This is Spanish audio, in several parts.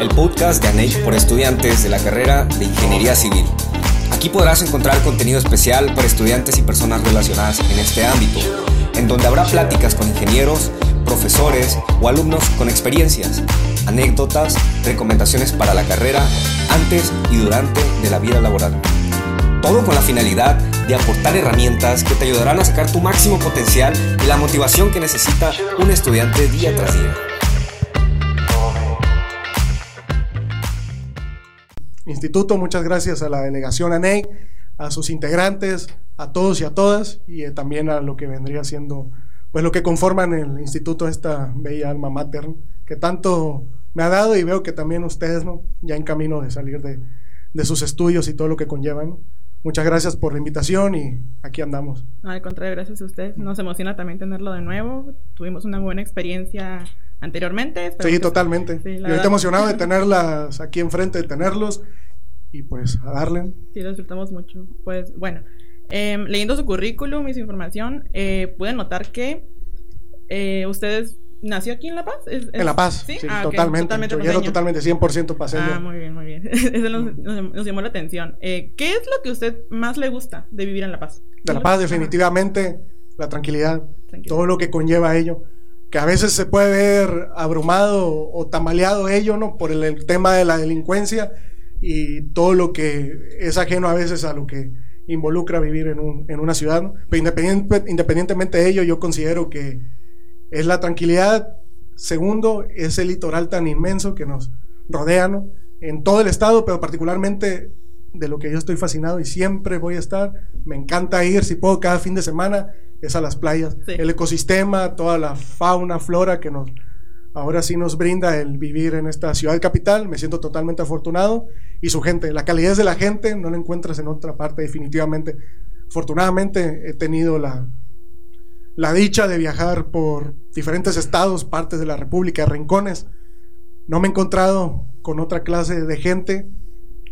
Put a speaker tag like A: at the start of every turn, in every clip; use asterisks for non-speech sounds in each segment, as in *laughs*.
A: el podcast de por estudiantes de la carrera de Ingeniería Civil. Aquí podrás encontrar contenido especial para estudiantes y personas relacionadas en este ámbito, en donde habrá pláticas con ingenieros, profesores o alumnos con experiencias, anécdotas, recomendaciones para la carrera antes y durante de la vida laboral. Todo con la finalidad de aportar herramientas que te ayudarán a sacar tu máximo potencial y la motivación que necesita un estudiante día tras día.
B: Instituto, muchas gracias a la delegación ANEI, a sus integrantes, a todos y a todas, y eh, también a lo que vendría siendo, pues lo que conforman el instituto, esta bella alma mater, que tanto me ha dado y veo que también ustedes, ¿no? Ya en camino de salir de, de sus estudios y todo lo que conllevan. Muchas gracias por la invitación y aquí andamos.
C: al contrario, gracias a usted. Nos emociona también tenerlo de nuevo. Tuvimos una buena experiencia anteriormente.
B: Sí, totalmente. Sí, Yo estoy emocionado de *laughs* tenerlas aquí enfrente, de tenerlos y pues a darle.
C: Sí, lo disfrutamos mucho. Pues bueno, em, leyendo su currículum y su información, eh, pueden notar que eh, ustedes ¿Nació aquí en La Paz?
B: En La Paz, sí, ah, totalmente. totalmente Yo totalmente 100% paseño.
C: Ah, muy bien, muy bien. *laughs* Eso nos, llamó la atención. Eh, ¿Qué es lo que a usted más le gusta de vivir en La Paz?
B: De La Paz, definitivamente, la tranquilidad, todo lo que conlleva ello. Que a veces se puede ver abrumado o tambaleado ello, ¿no? Por el, tema de la delincuencia y todo lo que es ajeno a veces a lo que involucra vivir en, un, en una ciudad. ¿no? Pero independientemente de ello, yo considero que es la tranquilidad. Segundo, es el litoral tan inmenso que nos rodea en todo el estado, pero particularmente de lo que yo estoy fascinado y siempre voy a estar. Me encanta ir, si puedo, cada fin de semana, es a las playas. El ecosistema, toda la fauna, flora que nos ahora sí nos brinda el vivir en esta ciudad capital. Me siento totalmente afortunado. Y su gente, la calidad de la gente no la encuentras en otra parte definitivamente. Afortunadamente he tenido la, la dicha de viajar por diferentes estados, partes de la República, rincones. No me he encontrado con otra clase de gente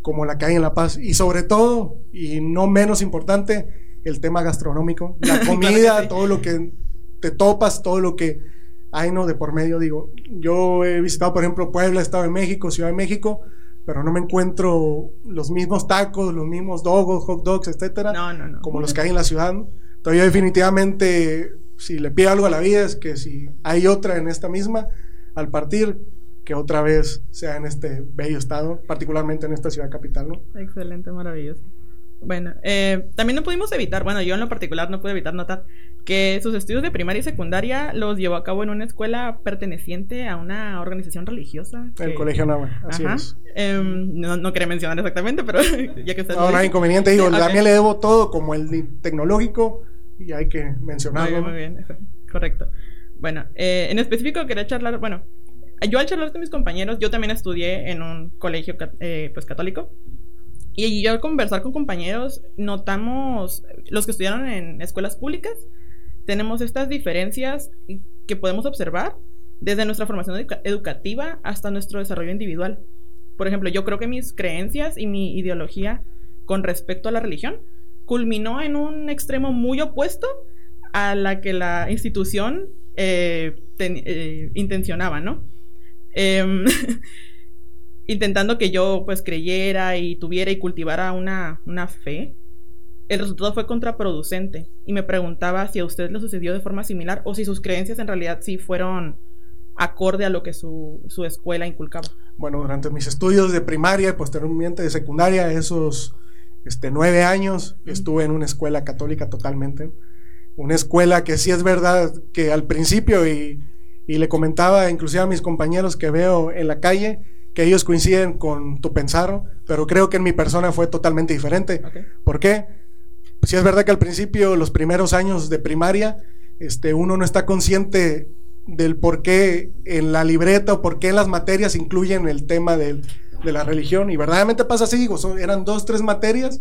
B: como la que hay en La Paz. Y sobre todo, y no menos importante, el tema gastronómico. *laughs* La comida, todo lo que te topas, todo lo que hay no de por medio. Digo, yo he visitado, por ejemplo, Puebla, Estado de México, Ciudad de México, pero no me encuentro los mismos tacos, los mismos dogos, hot dogs, etcétera, como los que hay en la ciudad. Entonces yo definitivamente, si le pido algo a la vida es que si hay otra en esta misma, al partir, que otra vez sea en este bello estado, particularmente en esta ciudad capital, ¿no?
C: Excelente, maravilloso. Bueno, eh, también no pudimos evitar, bueno, yo en lo particular no pude evitar notar que sus estudios de primaria y secundaria los llevó a cabo en una escuela perteneciente a una organización religiosa.
B: El Colegio Nahue, así es.
C: Em, no, no, quería mencionar exactamente, pero *laughs* ya que
B: usted No, no hay inconveniente, digo, también le debo todo como el tecnológico y hay que mencionarlo.
C: Muy bien, muy bien. correcto. Bueno, eh, en específico quería charlar, bueno, yo al charlar con mis compañeros, yo también estudié en un colegio eh, pues católico. Y yo al conversar con compañeros, notamos, los que estudiaron en escuelas públicas, tenemos estas diferencias que podemos observar desde nuestra formación educativa hasta nuestro desarrollo individual. Por ejemplo, yo creo que mis creencias y mi ideología con respecto a la religión culminó en un extremo muy opuesto a la que la institución eh, eh, intencionaba, ¿no? Em, *laughs* intentando que yo pues creyera y tuviera y cultivara una, una fe, el resultado fue contraproducente y me preguntaba si a usted le sucedió de forma similar o si sus creencias en realidad sí fueron acorde a lo que su, su escuela inculcaba.
B: Bueno, durante mis estudios de primaria y posteriormente de secundaria, esos este, nueve años, estuve en una escuela católica totalmente. Una escuela que sí es verdad que al principio, y, y le comentaba inclusive a mis compañeros que veo en la calle, que ellos coinciden con tu pensar, pero creo que en mi persona fue totalmente diferente. ¿Por qué? Pues sí es verdad que al principio, los primeros años de primaria, este, uno no está consciente del por qué en la libreta o por qué en las materias incluyen el tema de la religión. Y verdaderamente pasa así, digo, eran dos, tres materias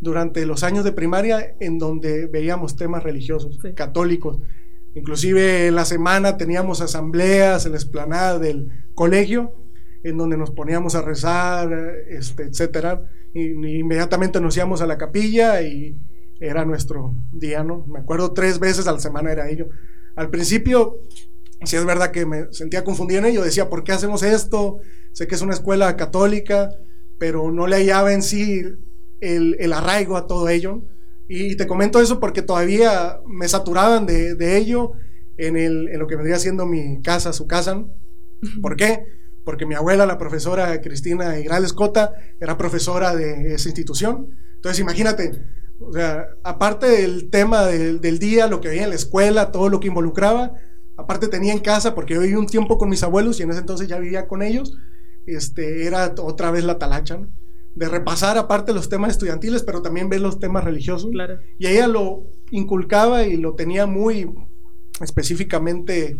B: durante los años de primaria en donde veíamos temas religiosos, católicos. Inclusive en la semana teníamos asambleas en la explanada del colegio en donde nos poníamos a rezar, este, etcétera. Y, inmediatamente nos íbamos a la capilla y era nuestro día, ¿no? Me acuerdo tres veces a la semana era ello. Al principio si es verdad que me sentía confundido en ello, decía, ¿por qué hacemos esto? Sé que es una escuela católica, pero no le hallaba en sí el, el arraigo a todo ello. Y te comento eso porque todavía me saturaban de, de ello en, el, en, lo que vendría siendo mi casa, su casa. ¿Por qué? Porque mi abuela, la profesora Cristina Igrales Cota, era profesora de esa institución. Entonces, imagínate, o sea, aparte del tema del, del día, lo que veía en la escuela, todo lo que involucraba, aparte tenía en casa, porque yo viví un tiempo con mis abuelos y en ese entonces ya vivía con ellos, este, era otra vez la talacha, ¿no? de repasar aparte los temas estudiantiles, pero también ver los temas religiosos. Y ella lo inculcaba y lo tenía muy específicamente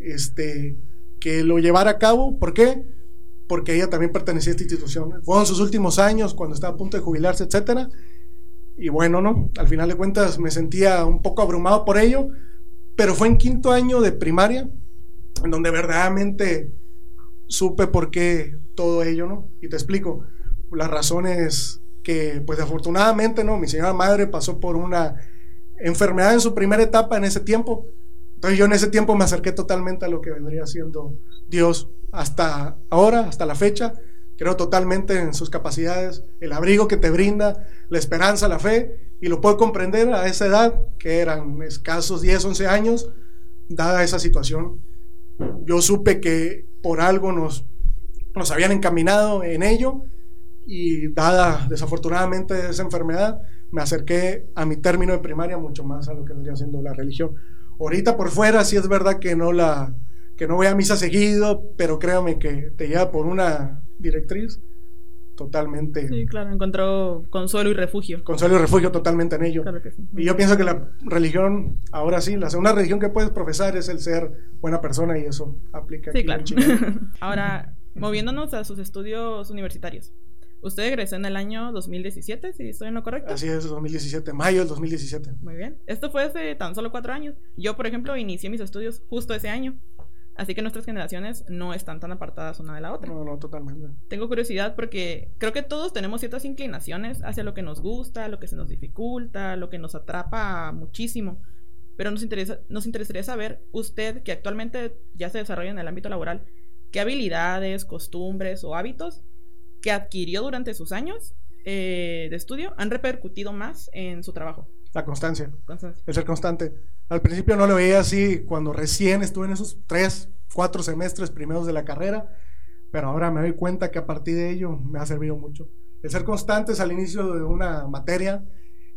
B: este, que lo llevara a cabo. ¿Por qué? Porque ella también pertenecía a esta institución. Fueron sus últimos años cuando estaba a punto de jubilarse, etcétera. Y bueno, ¿no? Al final de cuentas me sentía un poco abrumado por ello, pero fue en quinto año de primaria en donde verdaderamente supe por qué todo ello, ¿no? Y te explico las razones que, pues afortunadamente, ¿no? Mi señora madre pasó por una enfermedad en su primera etapa en ese tiempo. Entonces yo en ese tiempo me acerqué totalmente a lo que vendría siendo Dios hasta ahora, hasta la fecha. Creo totalmente en sus capacidades, el abrigo que te brinda, la esperanza, la fe, y lo puedo comprender a esa edad, que eran escasos 10, 11 años, dada esa situación. Yo supe que por algo nos, nos habían encaminado en ello y dada desafortunadamente esa enfermedad, me acerqué a mi término de primaria mucho más a lo que vendría siendo la religión. Ahorita por fuera sí es verdad que no la que no voy a misa seguido, pero créame que te lleva por una directriz totalmente.
C: Sí, claro, encontró consuelo y refugio.
B: Consuelo y refugio totalmente en ello. Y yo pienso que la religión, ahora sí, la segunda religión que puedes profesar es el ser buena persona y eso aplica.
C: Sí, claro. *laughs* ahora, moviéndonos a sus estudios universitarios. Usted egresó en el año 2017, si estoy en lo correcto.
B: Así es, 2017, mayo del 2017.
C: Muy bien. Esto fue hace tan solo cuatro años. Yo, por ejemplo, inicié mis estudios justo ese año. Así que nuestras generaciones no están tan apartadas una de la otra.
B: No, no, totalmente.
C: Tengo curiosidad porque creo que todos tenemos ciertas inclinaciones hacia lo que nos gusta, lo que se nos dificulta, lo que nos atrapa muchísimo. Pero nos, interesa, nos interesaría saber, usted que actualmente ya se desarrolla en el ámbito laboral, qué habilidades, costumbres o hábitos que adquirió durante sus años eh, de estudio han repercutido más en su trabajo?
B: La constancia. El ser constante. Al principio no lo veía así cuando recién estuve en esos tres, cuatro semestres primeros de la carrera, pero ahora me doy cuenta que a partir de ello me ha servido mucho. El ser constante es al inicio de una materia,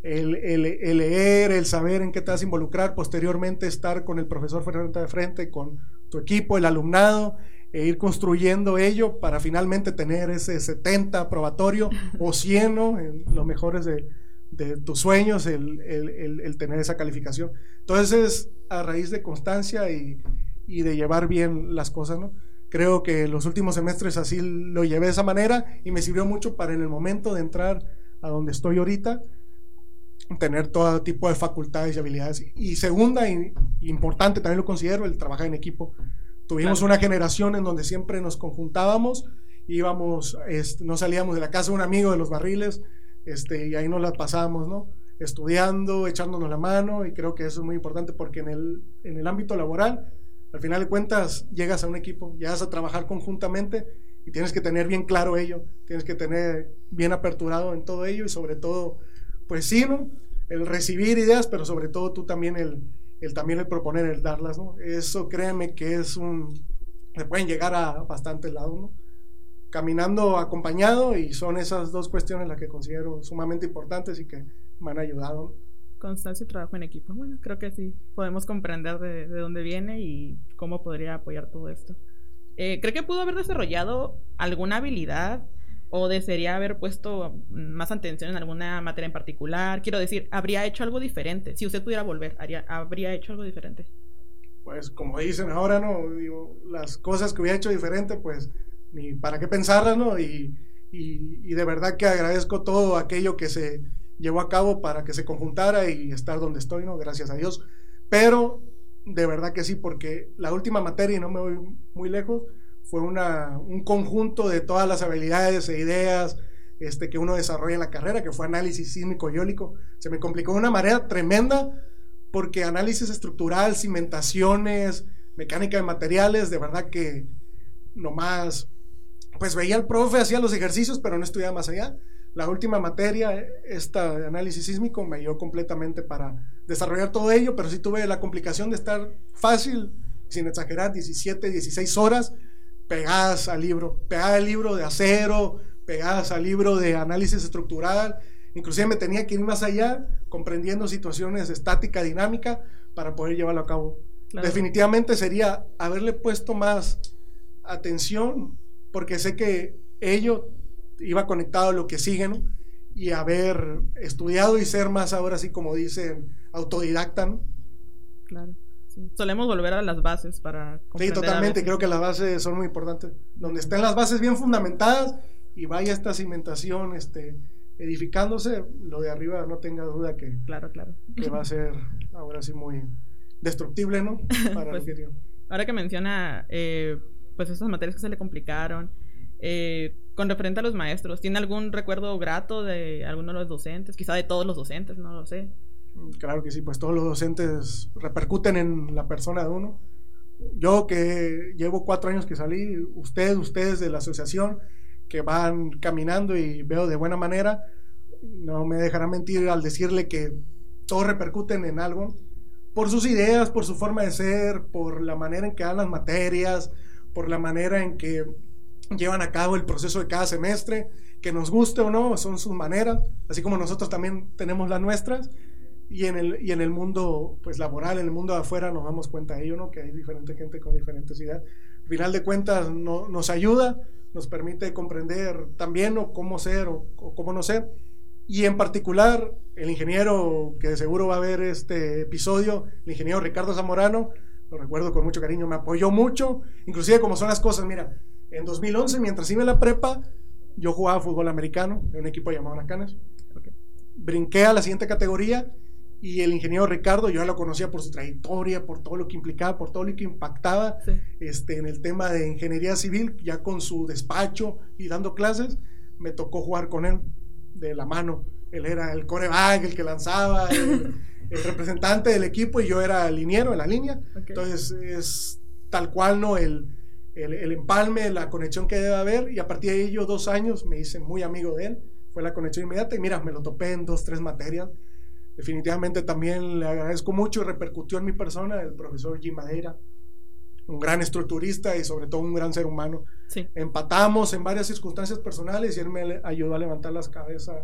B: el, el, leer, el saber en qué te vas a involucrar, posteriormente estar con el profesor frente de frente, con tu equipo, el alumnado, e ir construyendo ello para finalmente tener ese 70 probatorio *laughs* o 100, en los mejores de, de tus sueños, el, el, el, tener esa calificación. Entonces, a raíz de constancia y, y, de llevar bien las cosas, ¿no? Creo que los últimos semestres así lo llevé de esa manera y me sirvió mucho para en el momento de entrar a donde estoy ahorita, tener todo tipo de facultades y habilidades. Y segunda, y, importante, también lo considero, el trabajar en equipo. Tuvimos una generación en donde siempre nos conjuntábamos, íbamos, este, no salíamos de la casa de un amigo de los barriles, este, y ahí nos la pasábamos, ¿no? Estudiando, echándonos la mano, y creo que eso es muy importante porque en el, en el ámbito laboral, al final de cuentas, llegas a un equipo, llegas a trabajar conjuntamente y tienes que tener bien claro ello, tienes que tener bien aperturado en todo ello y sobre todo, pues sí, ¿no? El recibir ideas, pero sobre todo tú también el, el también el proponer, el darlas, ¿no? Eso créeme que es un, se pueden llegar a bastantes lados, ¿no? Caminando acompañado y son esas dos cuestiones las que considero sumamente importantes y que me han ayudado.
C: Constancia y trabajo en equipo. Bueno, creo que sí, podemos comprender de, de dónde viene y cómo podría apoyar todo esto. Eh, ¿Cree que pudo haber desarrollado alguna habilidad o desearía haber puesto más atención en alguna materia en particular? Quiero decir, ¿habría hecho algo diferente? Si usted pudiera volver, haría, ¿habría hecho algo diferente?
B: Pues como dicen ahora, ¿no? Digo, las cosas que hubiera hecho diferente, pues ni para qué pensarlas, ¿no? Y, y, y, de verdad que agradezco todo aquello que se llevó a cabo para que se conjuntara y estar donde estoy, ¿no? Gracias a Dios. Pero de verdad que sí, porque la última materia, y no me voy muy lejos, fue una, un conjunto de todas las habilidades e ideas este, que uno desarrolla en la carrera, que fue análisis sísmico y eólico. Se me complicó de una manera tremenda porque análisis estructural, cimentaciones, mecánica de materiales, de verdad que nomás, pues veía al profe, hacía los ejercicios, pero no estudiaba más allá. La última materia, esta de análisis sísmico, me ayudó completamente para desarrollar todo ello, pero sí tuve la complicación de estar fácil, sin exagerar, 17, 16 horas pegadas al libro, pegadas al libro de acero, pegadas al libro de análisis estructural, inclusive me tenía que ir más allá, comprendiendo situaciones de estática dinámica para poder llevarlo a cabo. Definitivamente sería haberle puesto más atención, porque sé que ello iba conectado a lo que siguen y haber estudiado y ser más ahora sí como dicen autodidacta.
C: Claro. Solemos volver a las bases para...
B: Sí, totalmente, creo que las bases son muy importantes. Donde estén las bases bien fundamentadas y vaya esta cimentación este, edificándose, lo de arriba no tenga duda que,
C: claro, claro.
B: que va a ser ahora sí muy destructible, ¿no? *laughs* Para
C: pues, ahora que menciona, eh, pues esas materias que se le complicaron, eh, con referente a los maestros, ¿tiene algún recuerdo grato de alguno de los docentes? Quizá de todos los docentes, no lo sé.
B: Claro que sí, pues todos los docentes repercuten en la persona de uno. Yo que llevo cuatro años que salí, ustedes, ustedes de la asociación, que van caminando y veo de buena manera, no me dejará mentir al decirle que todos repercuten en algo, por sus ideas, por su forma de ser, por la manera en que dan las materias, por la manera en que llevan a cabo el proceso de cada semestre, que nos guste o no, son sus maneras, así como nosotros también tenemos las nuestras, y en el, y en el mundo pues, laboral, en el mundo de afuera, nos damos cuenta de ello, ¿no? que hay diferente gente con diferentes ideas. Al final de cuentas, no, nos ayuda nos permite comprender también o cómo ser o, cómo no ser. Y en particular, el ingeniero que de seguro va a ver este episodio, el ingeniero Ricardo Zamorano, lo recuerdo con mucho cariño, me apoyó mucho, inclusive como son las cosas, mira, en 2011, mientras iba en la prepa, yo jugaba fútbol americano en un equipo llamado Nacanas. Brinqué a la siguiente categoría y el ingeniero Ricardo, yo ya lo conocía por su trayectoria, por todo lo que implicaba, por todo lo que impactaba este, en el tema de ingeniería civil, ya con su despacho y dando clases, me tocó jugar con él de la mano. Él era el coreback, el que lanzaba, el, *laughs* representante del equipo y yo era el liniero en la línea. Entonces es tal cual, ¿no? El, el, el, empalme, la conexión que debe haber y a partir de ello, dos años, me hice muy amigo de él. Fue la conexión inmediata y mira, me lo topé en dos, tres materias Definitivamente también le agradezco mucho y repercutió en mi persona el profesor Jim Madeira, un gran estructurista y sobre todo un gran ser humano. Empatamos en varias circunstancias personales y él me ayudó a levantar las cabezas,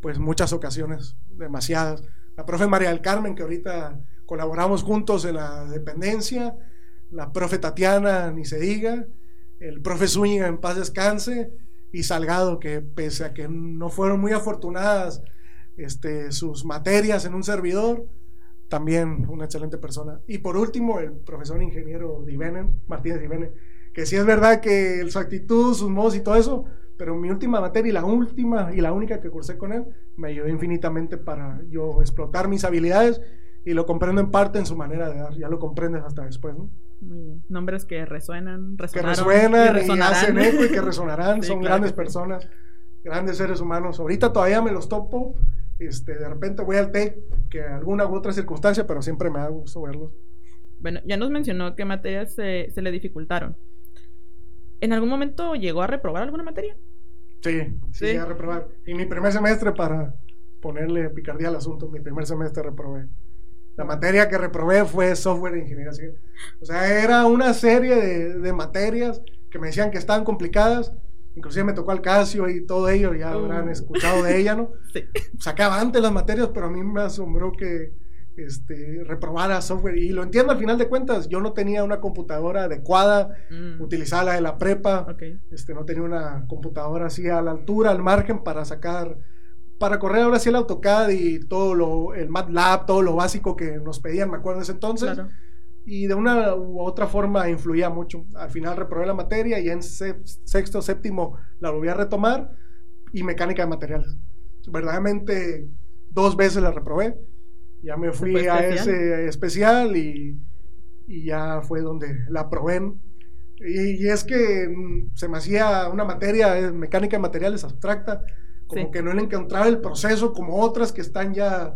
B: pues muchas ocasiones, demasiadas. La profe María del Carmen, que ahorita colaboramos juntos en la dependencia, la profe Tatiana, ni se diga, el profe Zúñiga en paz descanse, y Salgado, que pese a que no fueron muy afortunadas este, sus materias en un servidor, también una excelente persona. Y por último, el profesor ingeniero Divenen, Martínez Divenen, que sí es verdad que su actitud, sus modos y todo eso, pero mi última materia y la última y la única que cursé con él me ayudó infinitamente para yo explotar mis habilidades y lo comprendo en parte en su manera de dar, ya lo comprendes hasta después, ¿no?
C: Nombres que resuenan,
B: que resuenan y, hacen eco y que resonarán, *laughs* son grandes personas, grandes seres humanos. Ahorita todavía me los topo este, de repente voy al TEC, que alguna u otra circunstancia, pero siempre me da gusto verlos.
C: Bueno, ya nos mencionó qué materias se, se le dificultaron. ¿En algún momento llegó a reprobar alguna materia?
B: Sí, sí, a reprobar. Y mi primer semestre, para ponerle picardía al asunto, mi primer semestre reprobé. La materia que reprobé fue software de ingeniería civil. O sea, era una serie de, de materias que me decían que estaban complicadas Inclusive me tocó al Casio y todo ello, ya habrán uh. escuchado de ella, ¿no? *laughs* Sí. Sacaba antes las materias, pero a mí me asombró que este, reprobara software. Y lo entiendo al final de cuentas, yo no tenía una computadora adecuada, mm. utilizaba la de la prepa, este, no tenía una computadora así a la altura, al margen para sacar, para correr ahora sí el AutoCAD y todo lo, el MATLAB, todo lo básico que nos pedían, me acuerdo en ese entonces. Claro y de una u otra forma influía mucho. Al final reprobé la materia y en sexto, séptimo la volví a retomar y mecánica de materiales. Verdaderamente dos veces la reprobé. Ya me fui a ese especial y, y, ya fue donde la probé. Y, es que mm, se me hacía una materia, eh, mecánica de materiales abstracta, como que no le encontraba el proceso como otras que están ya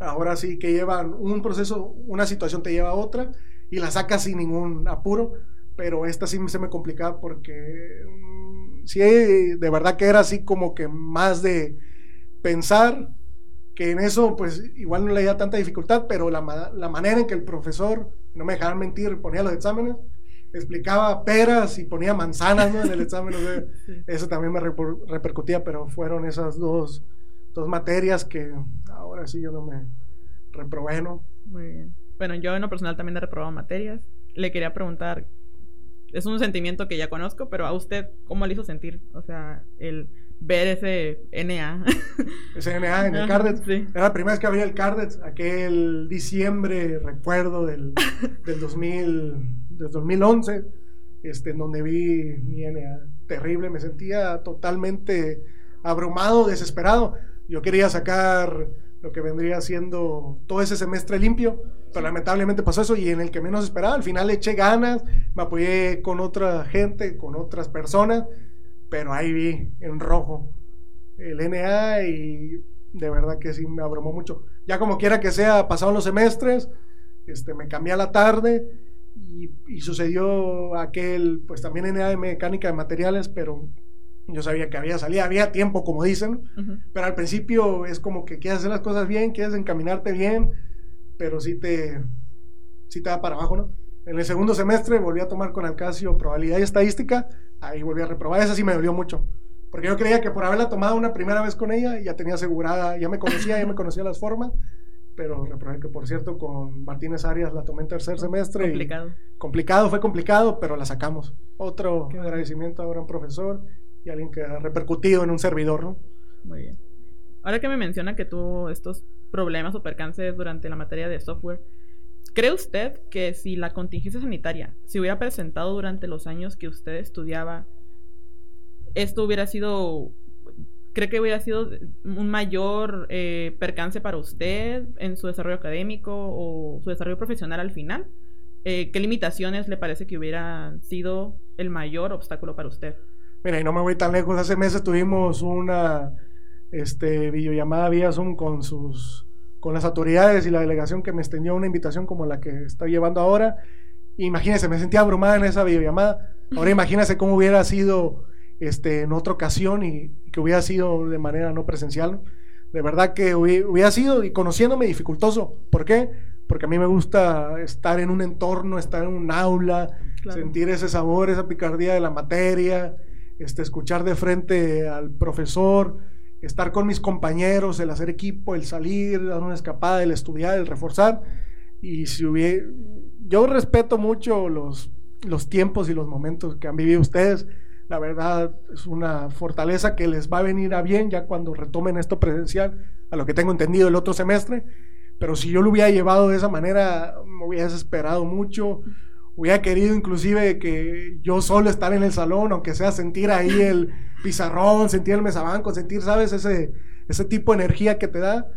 B: ahora sí que llevan un proceso, una situación te lleva a otra y la sacas sin ningún apuro, pero esta sí se me complicaba porque mm, sí, de verdad que era así como que más de pensar que en eso pues igual no le da tanta dificultad, pero la, la manera en que el profesor, no me dejaban mentir, ponía los exámenes, explicaba peras y ponía manzanas en el examen, *laughs* eso también me repercutía, pero fueron esas dos, dos materias que ahora sí yo no me reprobé, ¿no?
C: Muy bien. Bueno, yo en lo personal también he reprobado materias. Le quería preguntar, es un sentimiento que ya conozco, pero a usted, ¿cómo le hizo sentir? O sea, el ver ese NA. *laughs*
B: Ese NA en el Cardet. Era la primera vez que había el Cardet, aquel diciembre, recuerdo, del, *laughs* del, 2000, del 2011, este, en donde vi mi NA. Terrible, me sentía totalmente abrumado, desesperado. Yo quería sacar lo que vendría siendo todo ese semestre limpio, pero lamentablemente pasó eso y en el que menos esperaba. Al final le eché ganas, me apoyé con otra gente, con otras personas, pero ahí vi en rojo el NA y de verdad que sí me abrumó mucho. Ya como quiera que sea, pasaron los semestres, este, me cambié a la tarde y, y sucedió aquel, pues también NA de mecánica de materiales, pero yo sabía que había salido, había tiempo, como dicen, pero al principio es como que quieres hacer las cosas bien, quieres encaminarte bien, pero sí te, sí te da para abajo, ¿no? En el segundo semestre volví a tomar con Alcacio probabilidad y estadística, ahí volví a reprobar, esa sí me dolió mucho, porque yo creía que por haberla tomado una primera vez con ella, ya tenía asegurada, ya me conocía, ya me conocía las formas, pero reprobé que por cierto con Martínez Arias la tomé en tercer semestre.
C: Complicado.
B: complicado, fue complicado, pero la sacamos. Otro agradecimiento a un profesor alguien que ha repercutido en un servidor, ¿no?
C: Muy bien. Ahora que me menciona que tuvo estos problemas o percances durante la materia de software, ¿cree usted que si la contingencia sanitaria se hubiera presentado durante los años que usted estudiaba, esto hubiera sido, cree que hubiera sido un mayor eh, percance para usted en su desarrollo académico o su desarrollo profesional al final? Eh, ¿Qué limitaciones le parece que hubieran sido el mayor obstáculo para usted?
B: Mira, y no me voy tan lejos. Hace meses tuvimos una este, videollamada vía Zoom con sus con las autoridades y la delegación que me extendió una invitación como la que estoy llevando ahora. Imagínense, me sentía abrumada en esa videollamada. Ahora *laughs* imagínense cómo hubiera sido este, en otra ocasión y, que hubiera sido de manera no presencial. De verdad que hubiera sido, y conociéndome, dificultoso. ¿Por qué? Porque a mí me gusta estar en un entorno, estar en un aula, sentir ese sabor, esa picardía de la materia, este, escuchar de frente al profesor, estar con mis compañeros, el hacer equipo, el salir, dar una escapada, el estudiar, el reforzar. Y si hubiera, yo respeto mucho los, los tiempos y los momentos que han vivido ustedes. La verdad es una fortaleza que les va a venir a bien ya cuando retomen esto presencial, a lo que tengo entendido el otro semestre. Pero si yo lo hubiera llevado de esa manera, me hubiera desesperado mucho, Hubiera querido inclusive que yo solo estar en el salón, aunque sea sentir ahí el *laughs* pizarrón, sentir el mesabanco, sentir, ¿sabes? Ese, ese tipo de energía que te da.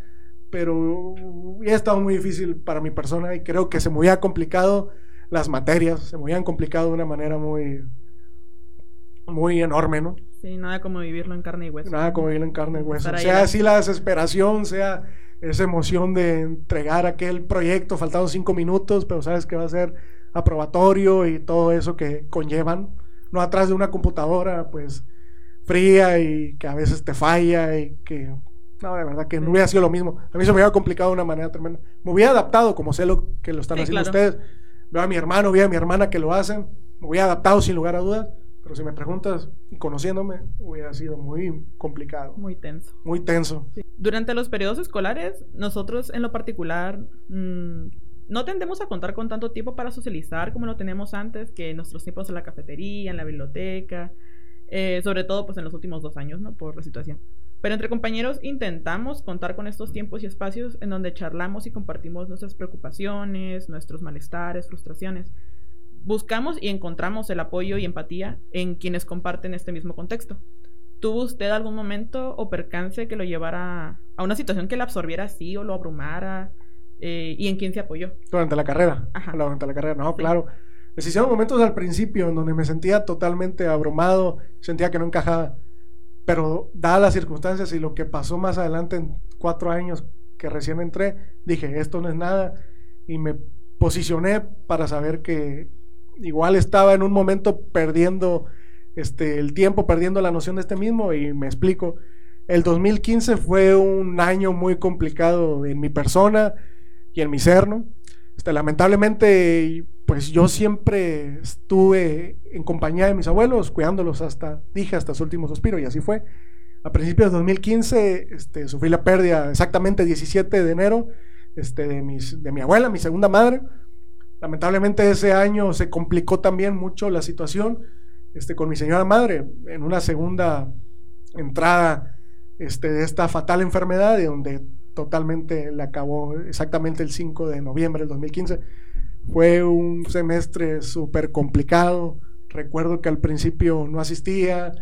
B: Pero hubiera estado muy difícil para mi persona y creo que se me hubiera complicado las materias, se me hubieran complicado de una manera muy, muy enorme, ¿no?
C: Sí, nada como vivirlo en carne y hueso.
B: Nada como vivirlo en carne y hueso. Sea así la desesperación, sea esa emoción de entregar aquel proyecto, faltando cinco minutos, pero sabes que va a ser aprobatorio y todo eso que conllevan, no atrás de una computadora pues fría y que a veces te falla y que no, de verdad que no hubiera sido lo mismo. A mí se me hubiera complicado de una manera tremenda. Me hubiera adaptado como sé lo que lo están haciendo ustedes. Veo a mi hermano, veo a mi hermana que lo hacen. Me hubiera adaptado sin lugar a dudas. Pero si me preguntas, conociéndome, hubiera sido muy complicado.
C: Muy tenso.
B: Muy tenso.
C: Durante los periodos escolares, nosotros en lo particular mmm, no tendemos a contar con tanto tiempo para socializar como lo tenemos antes, que nuestros tiempos en la cafetería, en la biblioteca, eh, sobre todo pues en los últimos dos años, ¿no? Por la situación. Pero entre compañeros intentamos contar con estos tiempos y espacios en donde charlamos y compartimos nuestras preocupaciones, nuestros malestares, frustraciones. Buscamos y encontramos el apoyo y empatía en quienes comparten este mismo contexto. ¿Tuvo usted algún momento o percance que lo llevara a una situación que la absorbiera así o lo abrumara? Eh, y en quién se apoyó.
B: Durante la carrera. Ajá. Durante la carrera, no, claro. Me hicieron momentos al principio en donde me sentía totalmente abrumado, sentía que no encajaba. Pero dadas las circunstancias y lo que pasó más adelante en cuatro años que recién entré, dije, esto no es nada. Y me posicioné para saber que igual estaba en un momento perdiendo este, el tiempo, perdiendo la noción de este mismo y me explico. El 2015 fue un año muy complicado en mi persona y en mi ser, ¿no? Este, lamentablemente, pues yo siempre estuve en compañía de mis abuelos, cuidándolos hasta, dije, hasta su último suspiro, y así fue. A principios de 2015 este, sufrí la pérdida exactamente 17 de enero este, de, mis, de mi abuela, mi segunda madre. Lamentablemente ese año se complicó también mucho la situación este, con mi señora madre en una segunda entrada este, de esta fatal enfermedad, de donde totalmente le acabó exactamente el 5 de noviembre del 2015. Fue un semestre súper complicado. Recuerdo que al principio no asistía,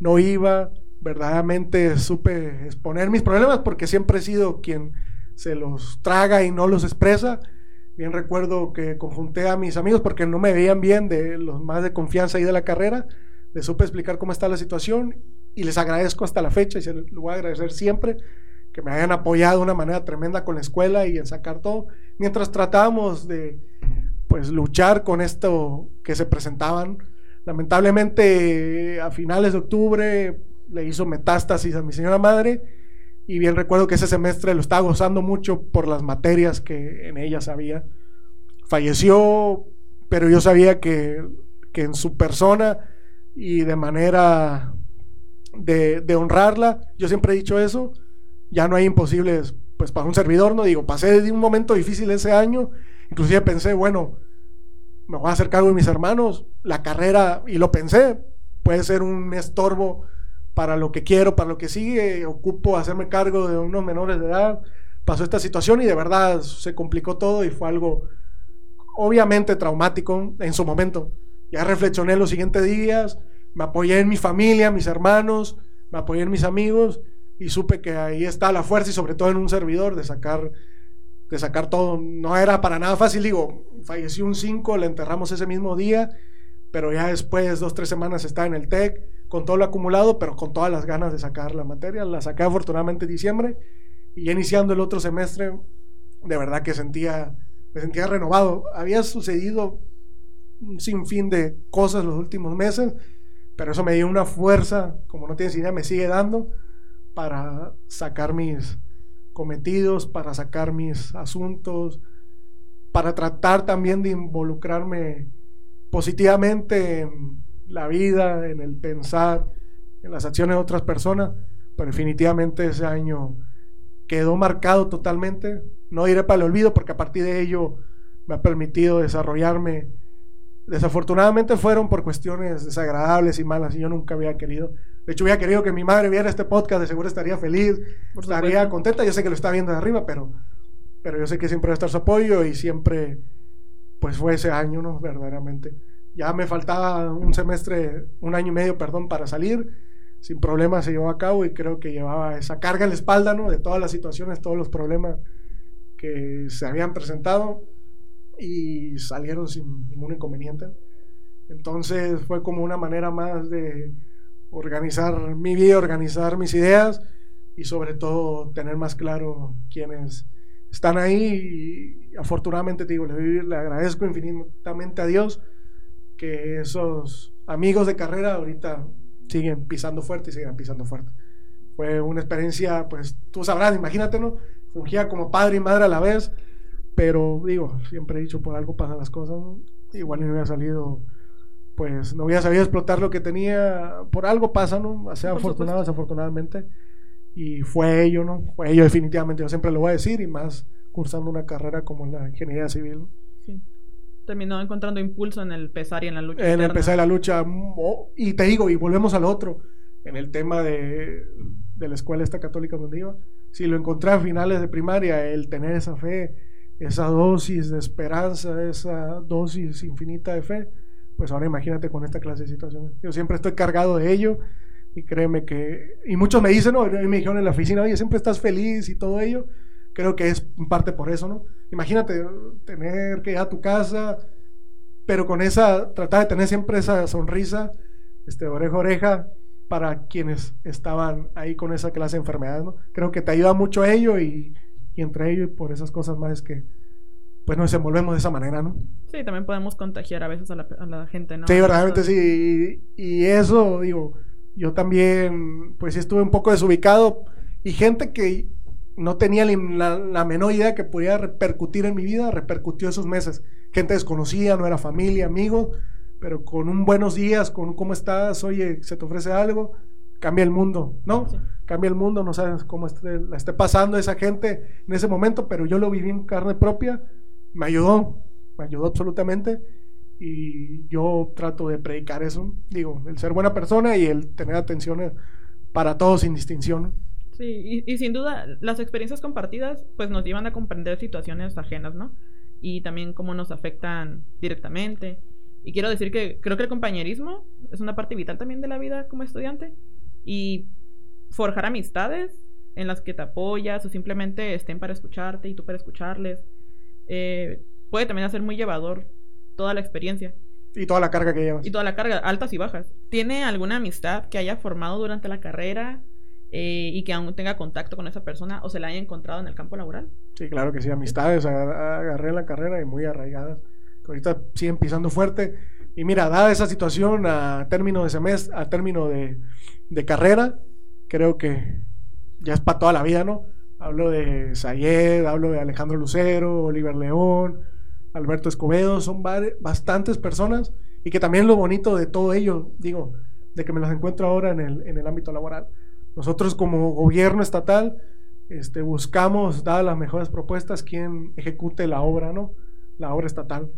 B: no iba. Verdaderamente supe exponer mis problemas porque siempre he sido quien se los traga y no los expresa. Bien recuerdo que conjunté a mis amigos porque no me veían bien de los más de confianza y de la carrera. Les supe explicar cómo está la situación y les agradezco hasta la fecha y se lo voy a agradecer siempre que me hayan apoyado de una manera tremenda con la escuela y en sacar todo, mientras tratábamos de pues luchar con esto que se presentaban. Lamentablemente a finales de octubre le hizo metástasis a mi señora madre y bien recuerdo que ese semestre lo estaba gozando mucho por las materias que en ellas había. Falleció, pero yo sabía que, que en su persona y de manera de, de honrarla, yo siempre he dicho eso, ya no hay imposibles, pues para un servidor, no digo, pasé de un momento difícil ese año, inclusive pensé, bueno, me voy a hacer cargo de mis hermanos, la carrera, y lo pensé, puede ser un estorbo para lo que quiero, para lo que sigue, ocupo hacerme cargo de unos menores de edad, pasó esta situación y de verdad se complicó todo y fue algo obviamente traumático en su momento. Ya reflexioné los siguientes días, me apoyé en mi familia, mis hermanos, me apoyé en mis amigos y supe que ahí está la fuerza y sobre todo en un servidor de sacar de sacar todo. No era para nada fácil, digo, falleció un 5, le enterramos ese mismo día, pero ya después, dos, tres semanas está en el TEC, con todo lo acumulado, pero con todas las ganas de sacar la materia. La saqué afortunadamente en diciembre y ya iniciando el otro semestre, de verdad que sentía, me sentía renovado. Había sucedido un sinfín de cosas los últimos meses, pero eso me dio una fuerza, como no tienes idea, me sigue dando para sacar mis cometidos, para sacar mis asuntos, para tratar también de involucrarme positivamente en la vida, en el pensar, en las acciones de otras personas. Pero definitivamente ese año quedó marcado totalmente. No iré para el olvido porque a partir de ello me ha permitido desarrollarme. Desafortunadamente fueron por cuestiones desagradables y malas y yo nunca había querido de hecho, hubiera querido que mi madre viera este podcast, de seguro estaría feliz, estaría contenta. Yo sé que lo está viendo de arriba, pero, pero yo sé que siempre va a estar su apoyo y siempre, pues fue ese año, ¿no? Verdaderamente. Ya me faltaba un semestre, un año y medio, perdón, para salir. Sin problema se llevó a cabo y creo que llevaba esa carga en la espalda, ¿no? De todas las situaciones, todos los problemas que se habían presentado y salieron sin ningún inconveniente. Entonces fue como una manera más de organizar mi vida, organizar mis ideas y sobre todo tener más claro quiénes están ahí. Y afortunadamente te digo, le, le agradezco infinitamente a Dios que esos amigos de carrera ahorita siguen pisando fuerte y siguen pisando fuerte. Fue una experiencia, pues tú sabrás, imagínate, ¿no? Fungía como padre y madre a la vez, pero digo, siempre he dicho, por algo pasan las cosas, igual no hubiera salido pues no había sabido explotar lo que tenía, por algo pasa, ¿no? Sea afortunado, desafortunadamente, y fue ello, ¿no? Fue ello definitivamente, yo siempre lo voy a decir, y más cursando una carrera como la ingeniería civil. Sí.
C: Terminó encontrando impulso en el pesar y en la lucha.
B: En el pesar y la lucha, y te digo, y volvemos al otro, en el tema de, de la escuela esta católica donde iba, si lo encontré a finales de primaria, el tener esa fe, esa dosis de esperanza, esa dosis infinita de fe, pues ahora imagínate con esta clase de situaciones. Yo siempre estoy cargado de ello y créeme que, y muchos me dicen, no, me dijeron en la oficina, oye, siempre estás feliz y todo ello. Creo que es parte por eso, ¿no? Imagínate tener que ir a tu casa, pero con esa, tratar de tener siempre esa sonrisa, este, oreja oreja, para quienes estaban ahí con esa clase de enfermedades, ¿no? Creo que te ayuda mucho ello y, y entre ellos por esas cosas más que pues nos desenvolvemos de esa manera, ¿no?
C: Sí, también podemos contagiar a veces a la, gente, ¿no?
B: Sí, verdaderamente sí. Y, eso, digo, yo también, pues estuve un poco desubicado y gente que no tenía la, menor idea que podía repercutir en mi vida, repercutió esos meses. Gente desconocida, no era familia, amigos, pero con un buenos días, con un cómo estás, oye, se te ofrece algo, cambia el mundo, ¿no? Cambia el mundo, no sabes cómo la esté pasando esa gente en ese momento, pero yo lo viví en carne propia, me ayudó, me ayudó absolutamente y yo trato de predicar eso, digo, el ser buena persona y el tener atención para todos sin distinción.
C: Sí, y, sin duda las experiencias compartidas pues nos llevan a comprender situaciones ajenas, ¿no? Y también cómo nos afectan directamente. Y quiero decir que creo que el compañerismo es una parte vital también de la vida como estudiante. Y forjar amistades en las que te apoyas o simplemente estén para escucharte y tú para escucharles, eh, puede también hacer muy llevador toda la experiencia.
B: Y toda la carga que llevas.
C: Y toda la carga, altas y bajas. ¿Tiene alguna amistad que haya formado durante la carrera eh, y que aún tenga contacto con esa persona o se la haya encontrado en el campo laboral?
B: Sí, claro que sí, amistades agarré en la carrera y muy arraigadas, ahorita siguen pisando fuerte. Y mira, dada esa situación a término de semestre, a término de, de carrera, creo que ya es para toda la vida, ¿no? Hablo de Sayed, hablo de Alejandro Lucero, Oliver León, Alberto Escobedo, son bastantes personas y que también lo bonito de todo ello, digo, de que me los encuentro ahora en el, en el ámbito laboral. Nosotros como gobierno estatal este, buscamos, dadas las mejores propuestas, quien ejecute la obra, ¿no? La obra estatal.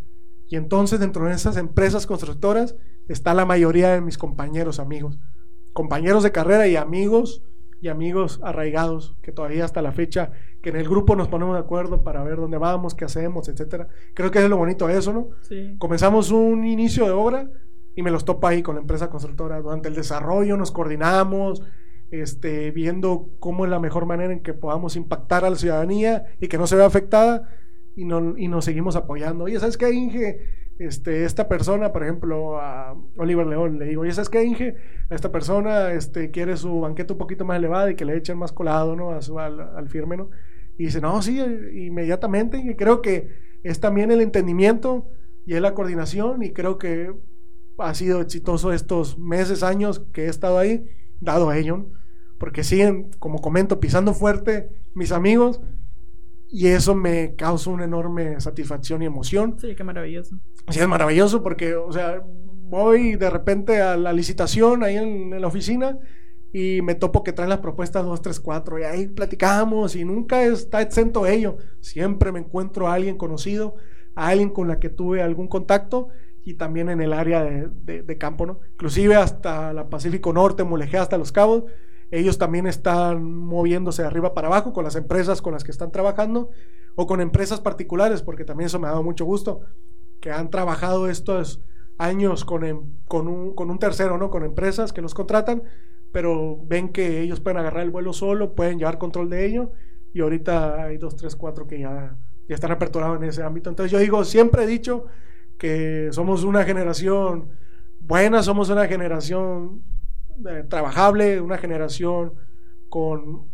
B: Y entonces dentro de esas empresas constructoras está la mayoría de mis compañeros, amigos. Compañeros de carrera y amigos y amigos arraigados, que todavía hasta la fecha, que en el grupo nos ponemos de acuerdo para ver dónde vamos, qué hacemos, etcétera. Creo que es lo bonito de eso, ¿no? Comenzamos un inicio de obra y me los topa ahí con la empresa constructora. Durante el desarrollo nos coordinamos, este, viendo cómo es la mejor manera en que podamos impactar a la ciudadanía y que no se vea afectada y, no, y nos seguimos apoyando. Oye, ¿sabes qué, Inge? Este, esta persona, por ejemplo, a Oliver León, le digo, oye, ¿sabes qué, Inge? Esta persona este, quiere su banquete un poquito más elevado y que le echen más colado, ¿no? A su, al, al firme, ¿no? Y dice, no, sí, inmediatamente. Y creo que es también el entendimiento y es la coordinación y creo que ha sido exitoso estos meses, años que he estado ahí, dado a ello, porque siguen, como comento, pisando fuerte mis amigos y eso me causa una enorme satisfacción y emoción.
C: Sí, qué maravilloso.
B: Sí, es maravilloso porque, o sea, voy de repente a la licitación ahí en, la oficina y me topo que traen las propuestas 2, 3, 4 y ahí platicamos y nunca está exento ello. Siempre me encuentro a alguien conocido, a alguien con la que tuve algún contacto y también en el área de, de campo, ¿no? Inclusive hasta la Pacífico Norte, Molejé hasta Los Cabos ellos también están moviéndose de arriba para abajo con las empresas con las que están trabajando o con empresas particulares, porque también eso me ha dado mucho gusto, que han trabajado estos años con, em, con, un, con un tercero, ¿no? Con empresas que los contratan, pero ven que ellos pueden agarrar el vuelo solo, pueden llevar control de ello, y ahorita hay dos, tres, cuatro que ya, ya están aperturados en ese ámbito. Entonces yo digo, siempre he dicho que somos una generación buena, somos una generación eh, trabajable, una generación con,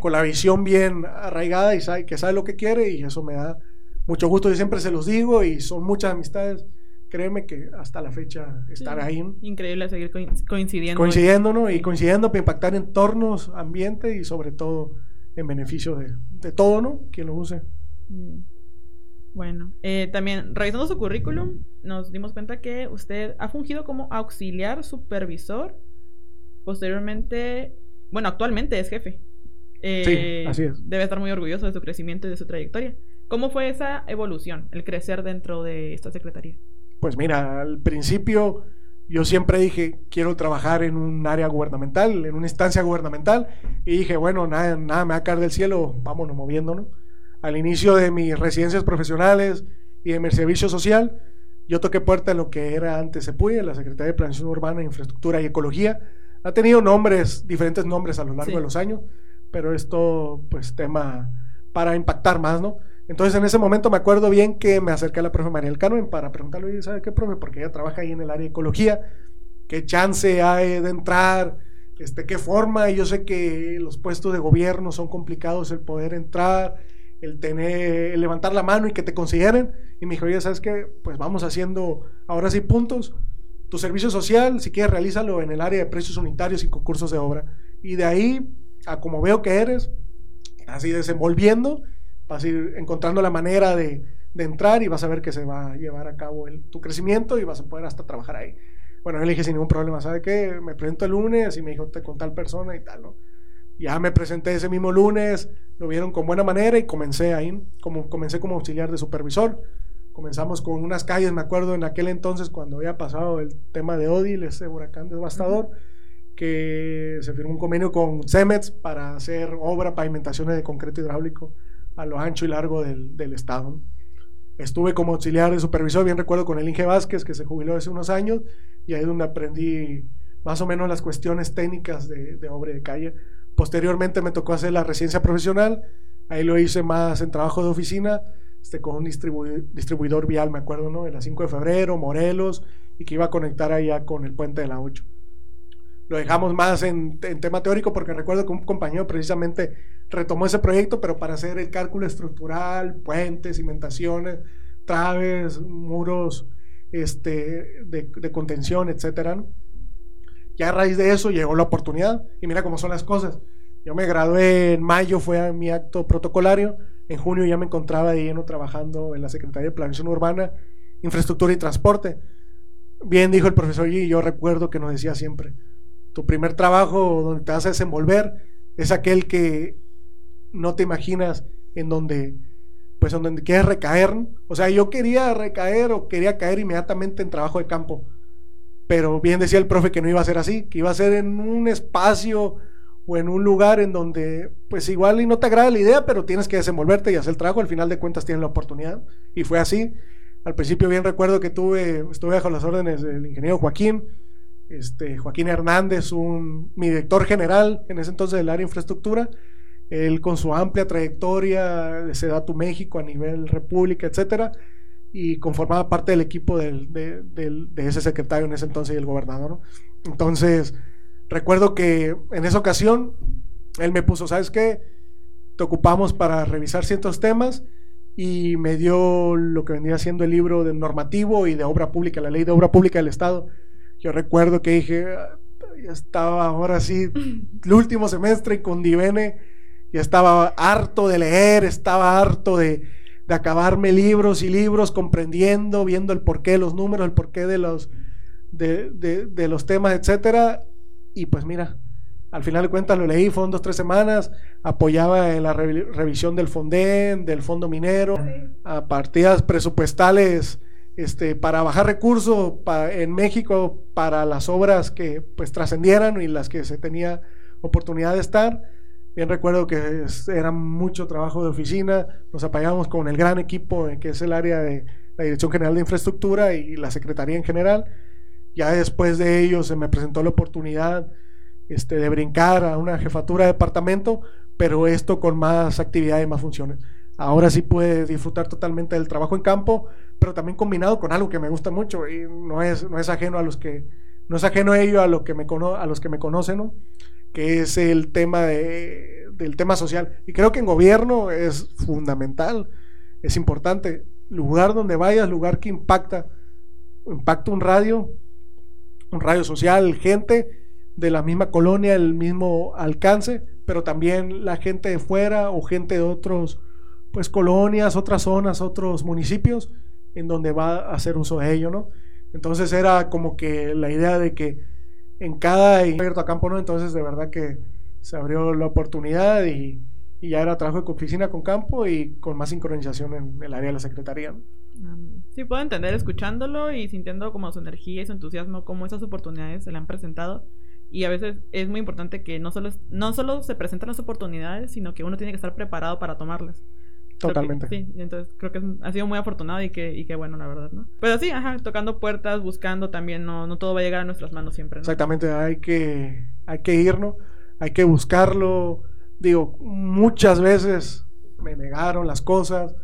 B: con, la visión bien arraigada y sabe, que sabe lo que quiere y eso me da mucho gusto. Yo siempre se los digo y son muchas amistades. Créeme que hasta la fecha estar ahí.
C: Increíble seguir coincidiendo.
B: Coincidiendo, ¿no? Y coincidiendo para impactar entornos, ambiente y sobre todo en beneficio de, de todo, ¿no? Quien lo use.
C: Bueno, eh, también revisando su currículum, nos dimos cuenta que usted ha fungido como auxiliar supervisor Posteriormente, bueno, actualmente es jefe.
B: Eh, sí, así es.
C: Debe estar muy orgulloso de su crecimiento y de su trayectoria. ¿Cómo fue esa evolución, el crecer dentro de esta secretaría?
B: Pues mira, al principio yo siempre dije, quiero trabajar en un área gubernamental, en una instancia gubernamental, y dije, bueno, nada, nada me va a caer del cielo, vámonos moviéndonos. Al inicio de mis residencias profesionales y de mi servicio social, yo toqué puerta en lo que era antes CEPUY, la Secretaría de Planificación Urbana, Infraestructura y Ecología, ha tenido nombres, diferentes nombres a lo largo de los años, pero esto, pues, tema para impactar más, ¿no? Entonces, en ese momento me acuerdo bien que me acerqué a la profe María del Carmen para preguntarle, ¿sabe qué, profe? Porque ella trabaja ahí en el área de ecología, ¿qué chance hay de entrar? Este, ¿Qué forma? Y yo sé que los puestos de gobierno son complicados el poder entrar el tener, el levantar la mano y que te consideren. Y me dijo, oye, ¿sabes qué? Pues vamos haciendo ahora sí puntos. Tu servicio social, si quieres, realízalo en el área de precios unitarios y concursos de obra. Y de ahí, a como veo que eres, así desenvolviendo, vas a ir encontrando la manera de, entrar y vas a ver que se va a llevar a cabo tu crecimiento y vas a poder hasta trabajar ahí. Bueno, yo le dije sin ningún problema, ¿sabe qué? Me presento el lunes y me dijo, te con tal persona y tal, ¿no? Ya me presenté ese mismo lunes, lo vieron con buena manera y comencé ahí, como, comencé como auxiliar de supervisor. Comenzamos con unas calles, me acuerdo en aquel entonces cuando había pasado el tema de Odil, ese huracán devastador, que se firmó un convenio con Cemex para hacer obra, pavimentaciones de concreto hidráulico a lo ancho y largo del, del estado. Estuve como auxiliar de supervisor, bien recuerdo, con el Inge Vázquez, que se jubiló hace unos años, y ahí es donde aprendí más o menos las cuestiones técnicas de, de obra de calle. Posteriormente me tocó hacer la residencia profesional, ahí lo hice más en trabajo de oficina, este, con un distribuidor vial, me acuerdo, ¿no? En la 5 de febrero, Morelos, y que iba a conectar allá con el puente de la 8. Lo dejamos más en, tema teórico porque recuerdo que un compañero precisamente retomó ese proyecto, pero para hacer el cálculo estructural, puentes, cimentaciones, traves, muros este, de, de contención, etcétera. Ya a raíz de eso llegó la oportunidad y mira cómo son las cosas. Yo me gradué en mayo, fue mi acto protocolario. En junio ya me encontraba de lleno trabajando en la Secretaría de Planeación Urbana, Infraestructura y Transporte. Bien dijo el profesor y yo recuerdo que nos decía siempre, tu primer trabajo donde te vas a desenvolver es aquel que no te imaginas en donde pues en donde quieres recaer. O sea, yo quería recaer o quería caer inmediatamente en trabajo de campo. Pero bien decía el profe que no iba a ser así, que iba a ser en un espacio o en un lugar en donde pues igual y no te agrada la idea, pero tienes que desenvolverte y hacer el trabajo, al final de cuentas tienes la oportunidad. Y fue así. Al principio bien recuerdo que tuve, estuve bajo las órdenes del ingeniero Joaquín, este, Joaquín Hernández, un, mi director general en ese entonces del área de infraestructura, él con su amplia trayectoria de Sedatu México a nivel república, etcétera, y conformaba parte del equipo del, de, de, ese secretario en ese entonces y el gobernador. Entonces, recuerdo que en esa ocasión él me puso, ¿sabes qué? Te ocupamos para revisar ciertos temas y me dio lo que vendría siendo el libro de normativo y de obra pública, la ley de obra pública del Estado yo recuerdo que dije, ya estaba ahora sí, *laughs* el último semestre y con Divene, ya estaba harto de leer, estaba harto de, de acabarme libros y libros, comprendiendo, viendo el porqué de los números, el porqué de los, de, de, de los temas, etcétera. Y pues mira, al final de cuentas lo leí, fueron dos, tres semanas, apoyaba en la revisión del Fonden, del Fondo Minero, a partidas presupuestales este, para bajar recursos en México para las obras que pues trascendieran y las que se tenía oportunidad de estar. Bien recuerdo que era mucho trabajo de oficina, nos apoyábamos con el gran equipo que es el área de la Dirección General de Infraestructura y la Secretaría en general. Ya después de ello se me presentó la oportunidad este, de brincar a una jefatura de departamento, pero esto con más actividad y más funciones. Ahora sí puede disfrutar totalmente del trabajo en campo, pero también combinado con algo que me gusta mucho y no es, no es ajeno a los que, no es ajeno a ello a, lo que me a los que me conocen, ¿no? que es el tema de, del tema social. Y creo que en gobierno es fundamental, es importante. Lugar donde vayas, lugar que impacta, impacta un radio, un radio social, gente de la misma colonia, el mismo alcance, pero también la gente de fuera o gente de otros, pues colonias, otras zonas, otros municipios en donde va a hacer uso de ello, ¿no? Entonces era como que la idea de que en cada abierto a campo, ¿no? Entonces de verdad que se abrió la oportunidad y, y ya era trabajo de oficina con campo y con más sincronización en el área de la secretaría.
C: Sí, puedo entender escuchándolo y sintiendo como su energía y su entusiasmo, cómo esas oportunidades se le han presentado. Y a veces es muy importante que no solo, no solo se presentan las oportunidades, sino que uno tiene que estar preparado para tomarlas.
B: Totalmente.
C: sí, entonces creo que ha sido muy afortunado y que, y que bueno, la verdad, ¿no? Pero sí, ajá, tocando puertas, buscando también, no, no todo va a llegar a nuestras manos siempre, ¿no?
B: Exactamente, hay que, hay que irnos, hay que buscarlo. Digo, muchas veces me negaron las cosas,